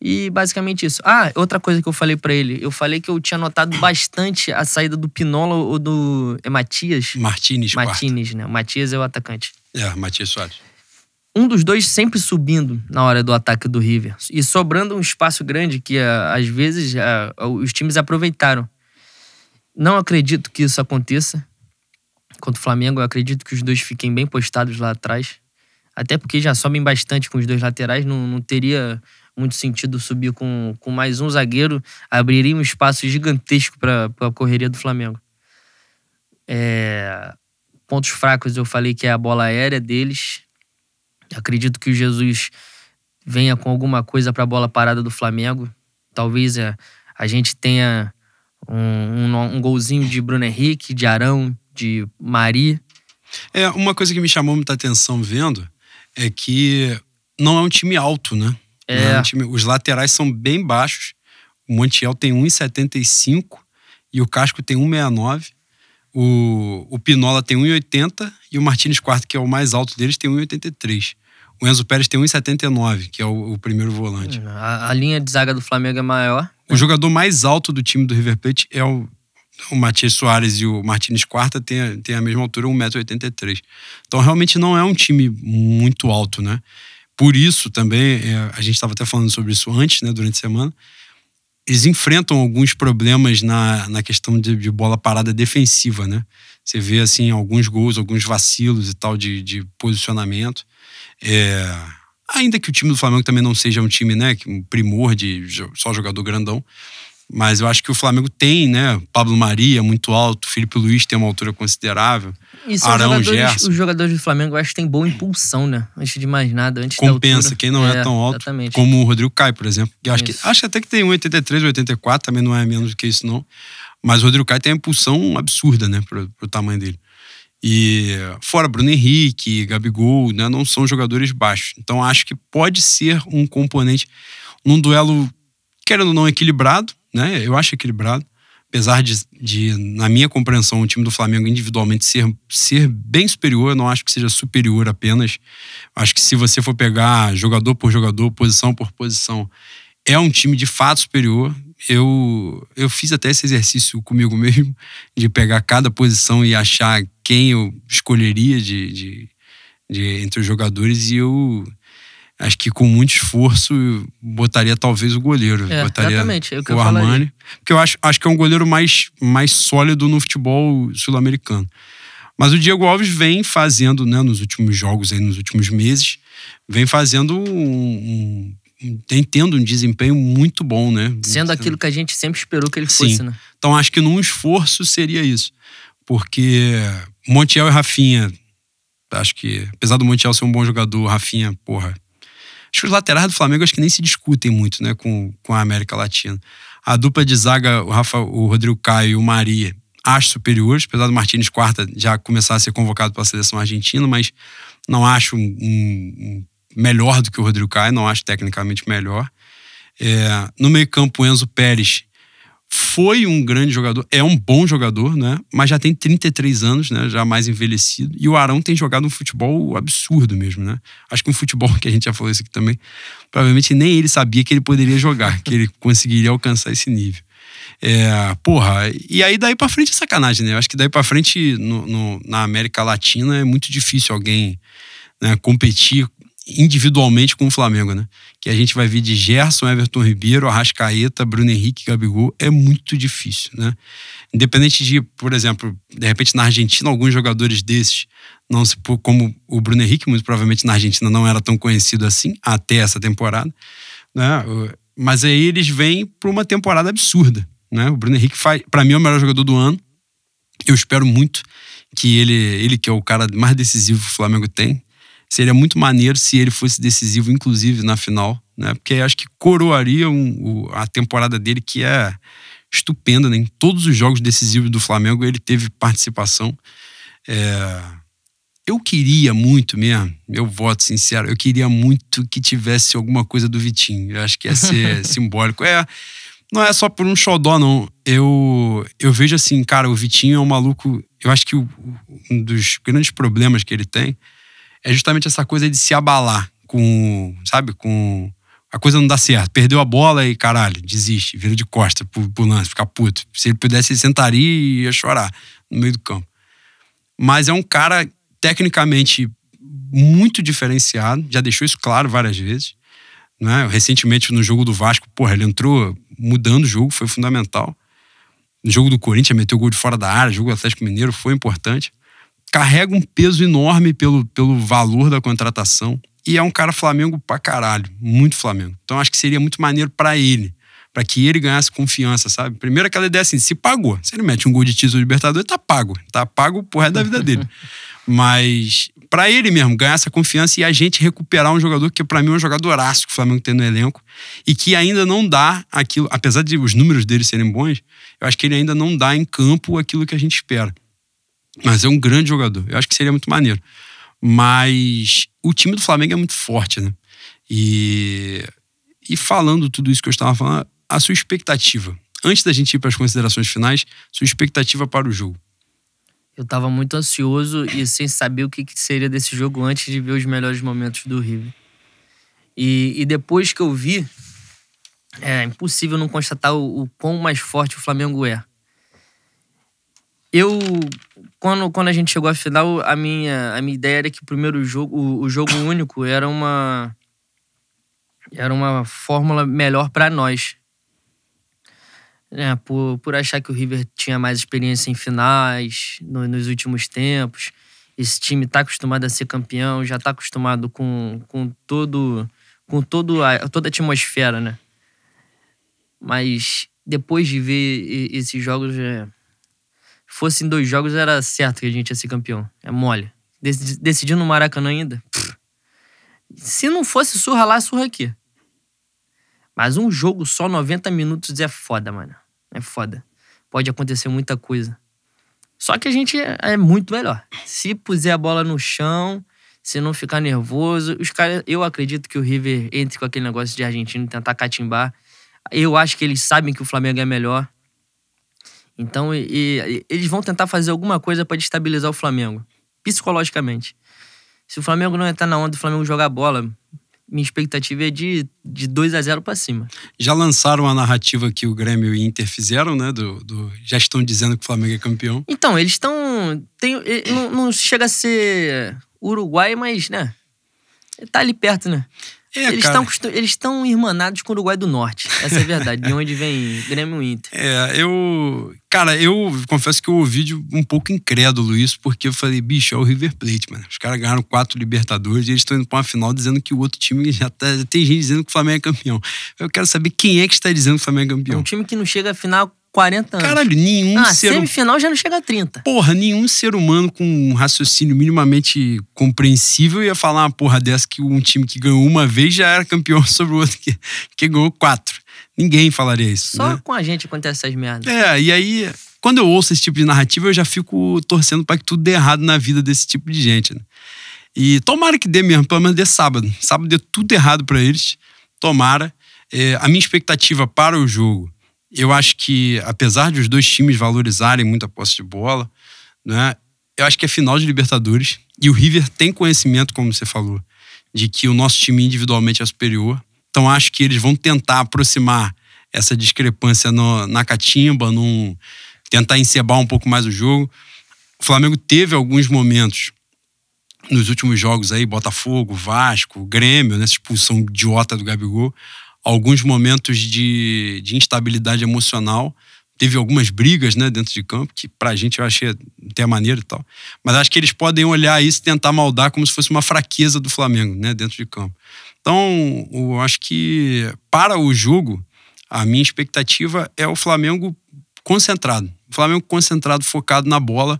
S1: E basicamente isso. Ah, outra coisa que eu falei para ele. Eu falei que eu tinha notado bastante a saída do Pinola ou do. É Matias?
S2: Martinez.
S1: Martinez, né? O Matias é o atacante.
S2: É, Matias Soares.
S1: Um dos dois sempre subindo na hora do ataque do River. E sobrando um espaço grande que às vezes os times aproveitaram. Não acredito que isso aconteça. Contra o Flamengo, eu acredito que os dois fiquem bem postados lá atrás. Até porque já sobem bastante com os dois laterais. Não, não teria muito sentido subir com, com mais um zagueiro, abriria um espaço gigantesco para a correria do Flamengo. É, pontos fracos eu falei que é a bola aérea deles. Acredito que o Jesus venha com alguma coisa para a bola parada do Flamengo. Talvez a, é, a gente tenha um, um, um golzinho de Bruno Henrique, de Arão, de Mari.
S2: É, uma coisa que me chamou muita atenção vendo é que não é um time alto, né? É. é um time, os laterais são bem baixos. O Montiel tem 1,75 e o Casco tem 1,69. O, o Pinola tem 1,80 e o Martins Quarto, que é o mais alto deles, tem 1,83. O Enzo Pérez tem 1,79, que é o, o, primeiro volante.
S1: A, a, linha de zaga do Flamengo é maior.
S2: O jogador mais alto do time do River Plate é o, o Matias Soares e o Martins Quarta tem, tem a mesma altura, 1,83m. Então realmente não é um time muito alto, né? por isso também, é, a gente estava até falando sobre isso antes, né, durante a semana, eles enfrentam alguns problemas na, na questão de, de bola parada defensiva, né? Você vê, assim, alguns gols, alguns vacilos e tal de, de posicionamento. É, ainda que o time do Flamengo também não seja um time, né, um primor de só jogador grandão, mas eu acho que o Flamengo tem, né? Pablo Maria, muito alto, Felipe Luiz tem uma altura considerável.
S1: E são Arão, jogadores, Gerson. Os jogadores do Flamengo eu acho que tem boa impulsão, né? Antes de mais nada, antes
S2: Compensa, quem não é, é, tão alto exatamente. como o Rodrigo Caio, por exemplo. Que acho, que, acho até que tem 1,83, 84, também não é menos do que isso, não. Mas o Rodrigo Caio tem uma impulsão absurda, né? Pro, pro tamanho dele. E fora Bruno Henrique, Gabigol, né? Não são jogadores baixos. Então acho que pode ser um componente num duelo, querendo ou não, equilibrado, né? Eu acho equilibrado. Apesar de, de, na minha compreensão, o time do Flamengo individualmente ser, ser bem superior, eu não acho que seja superior apenas. Acho que se você for pegar jogador por jogador, posição por posição, é um time de fato superior. eu, eu fiz até esse exercício comigo mesmo, de pegar cada posição e achar quem eu escolheria de, de, de entre os jogadores, e eu acho que com muito esforço botaria talvez o goleiro.
S1: É,
S2: botaria
S1: exatamente, é o
S2: o Armani.
S1: falaria.
S2: Porque eu acho, acho que é um goleiro mais, mais sólido no futebol sul-americano. Mas o Diego Alves vem fazendo, né, nos últimos jogos, aí, nos últimos meses, vem fazendo um, um, tem tendo um desempenho muito bom, né?
S1: Sendo aquilo que a gente sempre esperou que ele
S2: Sim.
S1: fosse, né?
S2: Então acho que num esforço seria isso. Porque Montiel e Rafinha, acho que, apesar do Montiel ser um bom jogador, Rafinha, porra. Acho que os laterais do Flamengo acho que nem se discutem muito, né, com, com a América Latina. A dupla de zaga, o, Rafa, o Rodrigo Caio e o Maria, acho superiores, apesar do Martins Quarta já começar a ser convocado para a seleção argentina, mas não acho um, um- melhor do que o Rodrigo Caio, não acho tecnicamente melhor. É, no meio-campo, o Enzo Pérez foi um grande jogador, é um bom jogador, né? Mas já tem 33 anos, né? Já mais envelhecido. E o Arão tem jogado um futebol absurdo mesmo, né? Acho que um futebol que a gente já falou isso aqui também, provavelmente nem ele sabia que ele poderia jogar, que ele conseguiria alcançar esse nível. É, porra, e aí daí pra frente é sacanagem, né? Eu acho que daí pra frente no- no- na América Latina é muito difícil alguém né, competir individualmente com o Flamengo, né? Que a gente vai ver de Gerson, Everton Ribeiro, Arrascaeta, Bruno Henrique, Gabigol, é muito difícil, né? Independente de, por exemplo, de repente na Argentina alguns jogadores desses não se como o Bruno Henrique, muito provavelmente na Argentina não era tão conhecido assim até essa temporada, né? Mas aí eles vêm para uma temporada absurda, né? O Bruno Henrique faz, para mim é o melhor jogador do ano. Eu espero muito que ele, ele que é o cara mais decisivo que o Flamengo tem, seria muito maneiro se ele fosse decisivo, inclusive na final, né? Porque acho que coroaria um- o- a temporada dele, que é estupenda, né? Em todos os jogos decisivos do Flamengo ele teve participação. É, Eu queria muito mesmo, meu voto sincero, eu queria muito que tivesse alguma coisa do Vitinho. Eu acho que ia ser simbólico. É, não é só por um xodó, não. Eu, eu vejo assim, cara, o Vitinho é um maluco. Eu acho que o- um dos grandes problemas que ele tem é justamente essa coisa de se abalar com, sabe, com. A coisa não dá certo. Perdeu a bola e, caralho, desiste, vira de costa pro, pro lance, fica puto. Se ele pudesse, ele sentaria e ia chorar no meio do campo. Mas é um cara tecnicamente muito diferenciado, já deixou isso claro várias vezes. Né? Recentemente no jogo do Vasco, porra, ele entrou mudando o jogo, foi fundamental. No jogo do Corinthians, meteu gol de fora da área, jogo do Atlético Mineiro, foi importante. Carrega um peso enorme pelo, pelo valor da contratação. E é um cara Flamengo pra caralho, muito Flamengo. Então acho que seria muito maneiro pra ele, pra que ele ganhasse confiança, sabe? Primeiro aquela ideia assim, se pagou. Se ele mete um gol de título de Libertadores, tá pago. Tá pago pro resto da vida dele. Mas pra ele mesmo ganhar essa confiança e a gente recuperar um jogador que pra mim é um jogadoraço que o Flamengo tem no elenco e que ainda não dá aquilo, apesar de os números dele serem bons, eu acho que ele ainda não dá em campo aquilo que a gente espera. Mas é um grande jogador. Eu acho que seria muito maneiro. Mas o time do Flamengo é muito forte, né? E, e falando tudo isso que eu estava falando, a sua expectativa, antes da gente ir para as considerações finais, sua expectativa para o jogo.
S1: Eu tava muito ansioso e sem saber o que, que seria desse jogo antes de ver os melhores momentos do River. E, e depois que eu vi, é impossível não constatar o, o quão mais forte o Flamengo é. Eu, quando, quando a gente chegou à final, a minha, a minha ideia era que o primeiro jogo, o, o jogo único, era uma era uma fórmula melhor para nós. É, por, por achar que o River tinha mais experiência em finais no- nos últimos tempos. Esse time tá acostumado a ser campeão, já tá acostumado com, com todo com todo a, toda a atmosfera, né? Mas depois de ver esses jogos, é, fossem dois jogos, era certo que a gente ia ser campeão. É mole. Dec- Decidindo no Maracanã ainda. Se não fosse surra lá, surra aqui. Mas um jogo só 90 minutos é foda, mano. É foda. Pode acontecer muita coisa. Só que a gente é, é muito melhor. Se puser a bola no chão, se não ficar nervoso, os caras, eu acredito que o River entre com aquele negócio de argentino tentar catimbar. Eu acho que eles sabem que o Flamengo é melhor. Então, e- e- eles vão tentar fazer alguma coisa pra destabilizar o Flamengo, psicologicamente. Se o Flamengo não entrar na onda do Flamengo jogar bola, minha expectativa é de, de 2 a 0 para cima.
S2: Já lançaram a narrativa que o Grêmio e o Inter fizeram, né? Do, do já estão dizendo que o Flamengo é campeão.
S1: Então, eles estão. Não, não chega a ser Uruguai, mas, né? Tá ali perto, né? É, eles estão eles estão irmanados com o Uruguai do Norte. Essa é a verdade, de onde vem Grêmio Inter.
S2: É, eu. Cara, eu confesso que eu ouvi de um pouco incrédulo isso, porque eu falei, bicho, é o River Plate, mano. Os caras ganharam quatro Libertadores e eles estão indo pra uma final dizendo que o outro time já tá. Tem gente dizendo que o Flamengo é campeão. Eu quero saber quem é que está dizendo que o Flamengo é campeão.
S1: É um time que não chega à final 40 anos.
S2: Caralho, nenhum
S1: ah,
S2: ser.
S1: semifinal já não chega a 30.
S2: Porra, nenhum ser humano com um raciocínio minimamente compreensível ia falar uma porra dessa que um time que ganhou uma vez já era campeão sobre o outro que, que ganhou quatro. Ninguém falaria isso.
S1: Só
S2: né?
S1: com a gente acontece essas merdas.
S2: É, e aí, quando eu ouço esse tipo de narrativa, eu já fico torcendo para que tudo dê errado na vida desse tipo de gente. Né? E tomara que dê mesmo, pelo menos dê sábado. Sábado dê tudo errado para eles. Tomara. É, a minha expectativa para o jogo eu acho que, apesar de os dois times valorizarem muito a posse de bola, né, eu acho que é final de Libertadores. E o River tem conhecimento, como você falou, de que o nosso time individualmente é superior. Então acho que eles vão tentar aproximar essa discrepância no, na catimba, num, tentar encebar um pouco mais o jogo. O Flamengo teve alguns momentos nos últimos jogos aí, Botafogo, Vasco, Grêmio, nessa expulsão idiota do Gabigol, alguns momentos de, de instabilidade emocional. Teve algumas brigas né, dentro de campo, que pra gente eu achei até maneiro e tal. Mas acho que eles podem olhar isso e tentar maldar como se fosse uma fraqueza do Flamengo né, dentro de campo. Então, eu acho que para o jogo, a minha expectativa é o Flamengo concentrado. O Flamengo concentrado, focado na bola.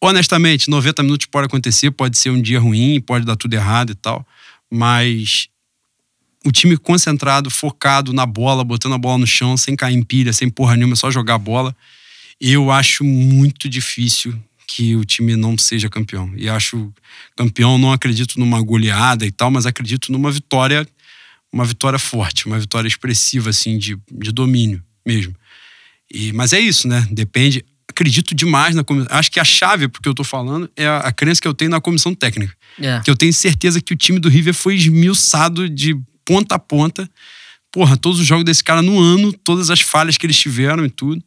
S2: Honestamente, 90 minutos pode acontecer, pode ser um dia ruim, pode dar tudo errado e tal. Mas o time concentrado, focado na bola, botando a bola no chão, sem cair em pilha, sem porra nenhuma, só jogar a bola. Eu acho muito difícil que o time não seja campeão. E acho campeão, não acredito numa goleada e tal, mas acredito numa vitória, uma vitória forte, uma vitória expressiva, assim, de, de domínio mesmo. E, mas é isso, né? Depende. Acredito demais na comissão. Acho que a chave, porque eu tô falando, é a, a crença que eu tenho na comissão técnica.
S1: Yeah.
S2: Que eu tenho certeza que o time do River foi esmiuçado de ponta a ponta. Porra, todos os jogos desse cara no ano, todas as falhas que eles tiveram e tudo.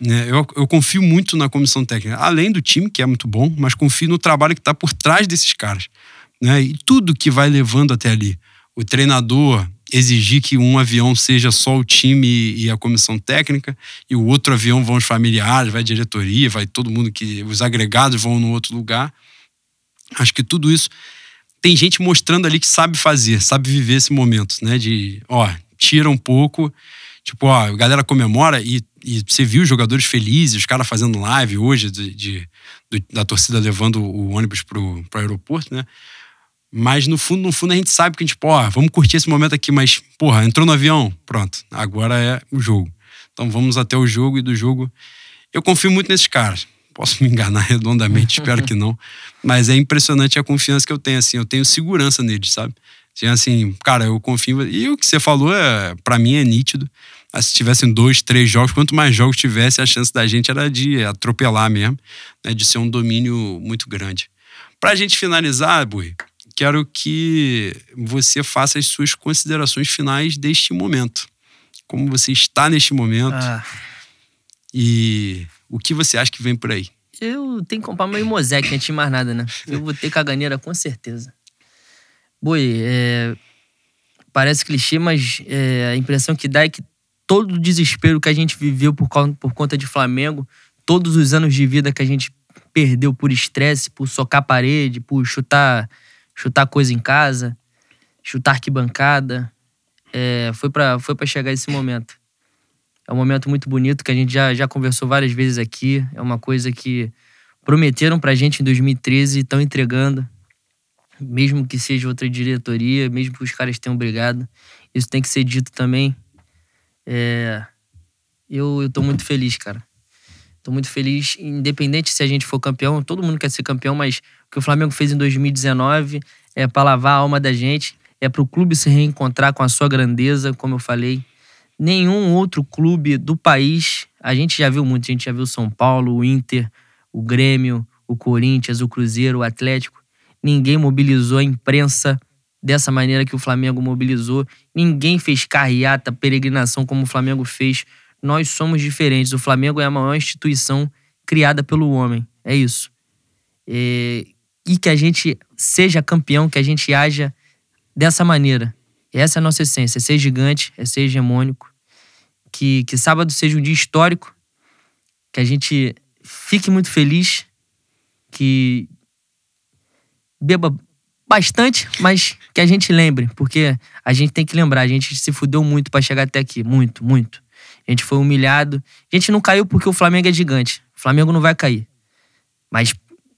S2: Né? Eu, eu confio muito na comissão técnica, além do time, que é muito bom, mas confio no trabalho que está por trás desses caras. Né? E tudo que vai levando até ali. O treinador exigir que um avião seja só o time e a comissão técnica, e o outro avião vão os familiares, vai a diretoria, vai todo mundo que. Os agregados vão no outro lugar. Acho que tudo isso tem gente mostrando ali que sabe fazer, sabe viver esse momento, né? De, ó, tira um pouco, tipo, ó, a galera comemora e, e você viu os jogadores felizes, os caras fazendo live hoje de, de, da torcida levando o ônibus pro, pro aeroporto, né? Mas no fundo, no fundo, a gente sabe que a gente, pô, ó, vamos curtir esse momento aqui, mas, porra, entrou no avião, pronto, agora é o jogo. Então vamos até o jogo e do jogo. Eu confio muito nesses caras. Posso me enganar redondamente, espero que não. Mas é impressionante a confiança que eu tenho, assim. Eu tenho segurança neles, sabe? Assim, cara, eu confio. E o que você falou, é, para mim, é nítido. Mas se tivessem dois, três jogos, quanto mais jogos tivesse, a chance da gente era de atropelar mesmo, né? de ser um domínio muito grande. Pra gente finalizar, Bui, quero que você faça as suas considerações finais deste momento. Como você está neste momento. Ah. E o que você acha que vem por aí?
S1: Eu tenho que comprar meu Imosec antes de mais nada, né? Eu vou ter caganeira com certeza. Boi, é... parece clichê, mas é... a impressão que dá é que todo o desespero que a gente viveu por, por conta de Flamengo, todos os anos de vida que a gente perdeu por estresse, por socar parede, por chutar, chutar coisa em casa, chutar arquibancada, é... foi para foi chegar esse momento. É um momento muito bonito que a gente já, já conversou várias vezes aqui. É uma coisa que prometeram pra gente em 2013 e estão entregando. Mesmo que seja outra diretoria, mesmo que os caras tenham brigado. Isso tem que ser dito também. É... Eu, eu tô muito feliz, cara. Tô muito feliz, independente se a gente for campeão, todo mundo quer ser campeão, mas o que o Flamengo fez em 2019 é para lavar a alma da gente, é para o clube se reencontrar com a sua grandeza, como eu falei nenhum outro clube do país. A gente já viu muito, a gente já viu São Paulo, o Inter, o Grêmio, o Corinthians, o Cruzeiro, o Atlético. Ninguém mobilizou a imprensa dessa maneira que o Flamengo mobilizou. Ninguém fez carreata, peregrinação como o Flamengo fez. Nós somos diferentes. O Flamengo é a maior instituição criada pelo homem. É isso. É... E que a gente seja campeão, que a gente haja dessa maneira. Essa é a nossa essência: é ser gigante, é ser hegemônico. Que, que sábado seja um dia histórico, que a gente fique muito feliz, que beba bastante, mas que a gente lembre, porque a gente tem que lembrar, a gente se fudeu muito para chegar até aqui, muito, muito. A gente foi humilhado. A gente não caiu porque o Flamengo é gigante. O Flamengo não vai cair. Mas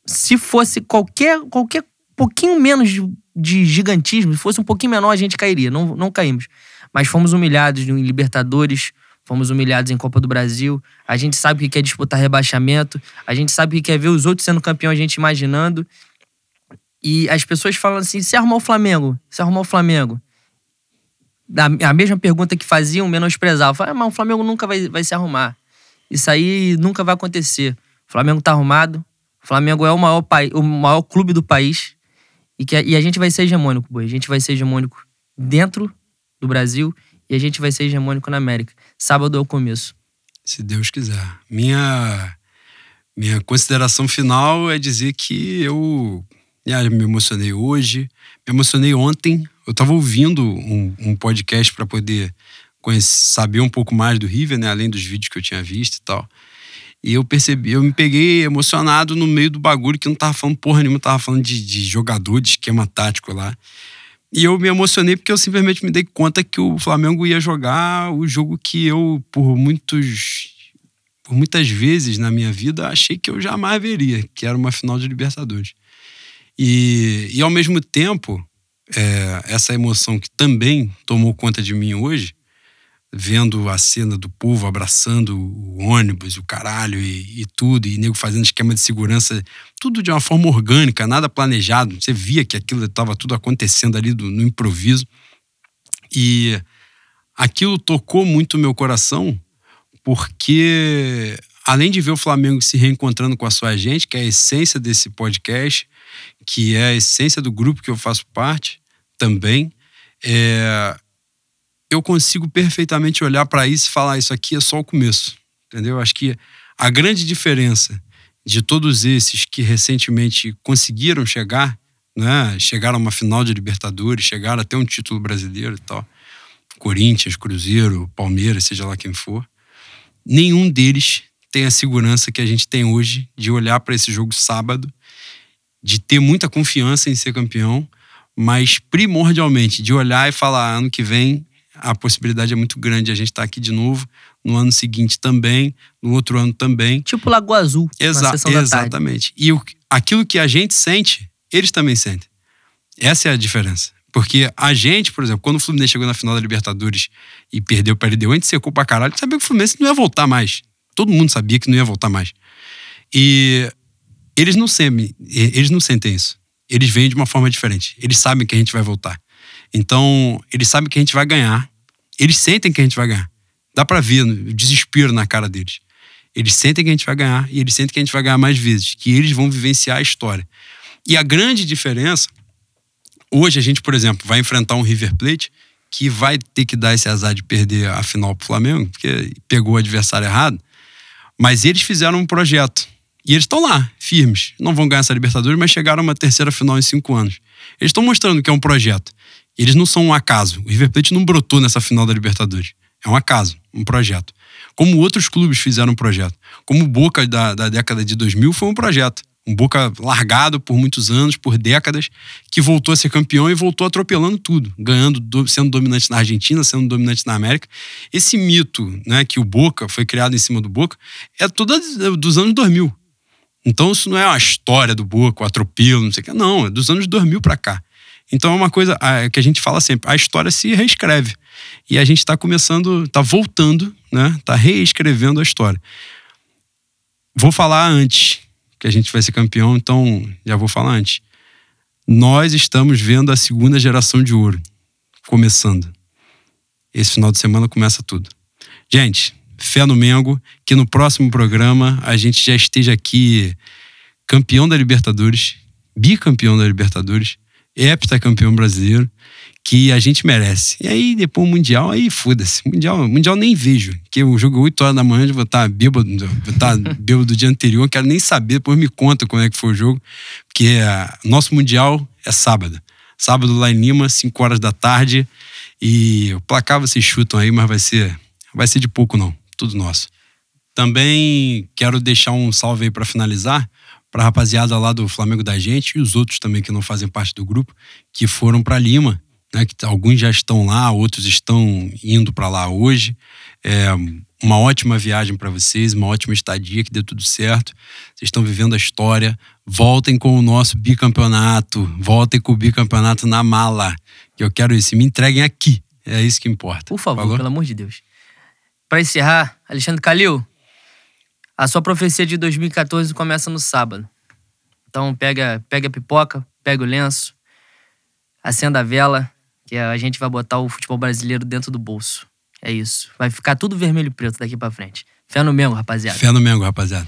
S1: se fosse qualquer qualquer pouquinho menos de, de gigantismo, se fosse um pouquinho menor, a gente cairia. Não, não caímos. Mas fomos humilhados em Libertadores, fomos humilhados em Copa do Brasil. A gente sabe o que é disputar rebaixamento. A gente sabe o que é ver os outros sendo campeão, a gente imaginando. E as pessoas falam assim: se arrumar o Flamengo, se arrumar o Flamengo. A mesma pergunta que faziam, menosprezavam. Falavam, ah, mas o Flamengo nunca vai, vai se arrumar. Isso aí nunca vai acontecer. O Flamengo tá arrumado. O Flamengo é o maior, o maior clube do país. E, que, e a gente vai ser hegemônico, boi. A gente vai ser hegemônico dentro do Brasil e a gente vai ser hegemônico na América. Sábado é o começo.
S2: Se Deus quiser. Minha, minha consideração final é dizer que eu me emocionei hoje, me emocionei ontem. Eu estava ouvindo um, um podcast para poder conhecer, saber um pouco mais do River, né? Além dos vídeos que eu tinha visto e tal. E eu percebi, eu me peguei emocionado no meio do bagulho que não tava falando porra nenhuma, tava falando de, de jogador, de esquema tático lá. E eu me emocionei porque eu simplesmente me dei conta que o Flamengo ia jogar o jogo que eu, por muitos. Por muitas vezes na minha vida, achei que eu jamais veria, que era uma final de Libertadores. E, e ao mesmo tempo, é, essa emoção que também tomou conta de mim hoje, vendo a cena do povo abraçando o ônibus, o caralho e, e, tudo, e nego fazendo esquema de segurança, tudo de uma forma orgânica, nada planejado. Você via que aquilo estava tudo acontecendo ali do, no improviso. E aquilo tocou muito o meu coração, porque além de ver o Flamengo se reencontrando com a sua gente, que é a essência desse podcast, que é a essência do grupo que eu faço parte também, é, eu consigo perfeitamente olhar para isso e falar: isso aqui é só o começo. Entendeu? Acho que a grande diferença de todos esses que recentemente conseguiram chegar, né, chegaram a uma final de Libertadores, chegaram até um título brasileiro e tal, Corinthians, Cruzeiro, Palmeiras, seja lá quem for, nenhum deles tem a segurança que a gente tem hoje de olhar para esse jogo sábado de ter muita confiança em ser campeão, mas primordialmente de olhar e falar ano que vem a possibilidade é muito grande de a gente estar tá aqui de novo, no ano seguinte também, no outro ano também.
S1: Tipo Lagoa Azul,
S2: Exa exatamente. E o, aquilo que a gente sente, eles também sentem. Essa é a diferença. Porque a gente, por exemplo, quando o Fluminense chegou na final da Libertadores e perdeu para a LDU, a gente secou pra caralho, sabia que o Fluminense não ia voltar mais. Todo mundo sabia que não ia voltar mais. E eles não sentem, eles não sentem isso. Eles veem de uma forma diferente. Eles sabem que a gente vai voltar. Então, eles sabem que a gente vai ganhar. Eles sentem que a gente vai ganhar. Dá para ver o desespero na cara deles. Eles sentem que a gente vai ganhar e eles sentem que a gente vai ganhar mais vezes, que eles vão vivenciar a história. E a grande diferença, hoje a gente, por exemplo, vai enfrentar um River Plate que vai ter que dar esse azar de perder a final pro Flamengo, porque pegou o adversário errado. Mas eles fizeram um projeto e eles estão lá, firmes. Não vão ganhar essa Libertadores, mas chegaram a uma terceira final em cinco anos. Eles estão mostrando que é um projeto. Eles não são um acaso. O River Plate não brotou nessa final da Libertadores. É um acaso, um projeto. Como outros clubes fizeram um projeto. Como o Boca da, da década de 2000 foi um projeto. Um Boca largado por muitos anos, por décadas, que voltou a ser campeão e voltou atropelando tudo, ganhando, sendo dominante na Argentina, sendo dominante na América. Esse mito, né, que o Boca foi criado em cima do Boca, é todo dos anos 2000. Então isso não é uma história do Boca, o atropelo, não sei o que. Não, é dos anos 2000 para cá. Então é uma coisa que a gente fala sempre, a história se reescreve. E a gente está começando, está voltando, né? Está reescrevendo a história. Vou falar antes que a gente vai ser campeão, então já vou falar antes. Nós estamos vendo a segunda geração de ouro começando. Esse final de semana começa tudo. Gente, fé no Mengo, que no próximo programa a gente já esteja aqui campeão da Libertadores, bicampeão da Libertadores. Heptacampeão brasileiro, que a gente merece. E aí, depois o Mundial, aí foda-se. Mundial, mundial nem vejo. Que o jogo 8 horas da manhã, eu vou estar bêbado, vou estar bêbado do dia anterior, quero nem saber, depois me conta como é que foi o jogo. Porque é, nosso Mundial é sábado. Sábado lá em Lima, 5 horas da tarde. E o placar vocês chutam aí, mas vai ser, vai ser de pouco não. Tudo nosso. Também quero deixar um salve aí para finalizar para a rapaziada lá do Flamengo da gente e os outros também que não fazem parte do grupo, que foram para Lima, né? Que alguns já estão lá, outros estão indo para lá hoje. É uma ótima viagem para vocês, uma ótima estadia, que dê tudo certo. Vocês estão vivendo a história. Voltem com o nosso bicampeonato, voltem com o bicampeonato na mala, que eu quero isso. Me entreguem aqui. É isso que importa.
S1: Por favor, Falou? pelo amor de Deus. Para encerrar, Alexandre Calil, a sua profecia de 2014 começa no sábado. Então pega, pega a pipoca, pega o lenço, acenda a vela, que a gente vai botar o futebol brasileiro dentro do bolso. É isso. Vai ficar tudo vermelho e preto daqui para frente. Fé no Mengo, rapaziada.
S2: Fé no Mengo, rapaziada.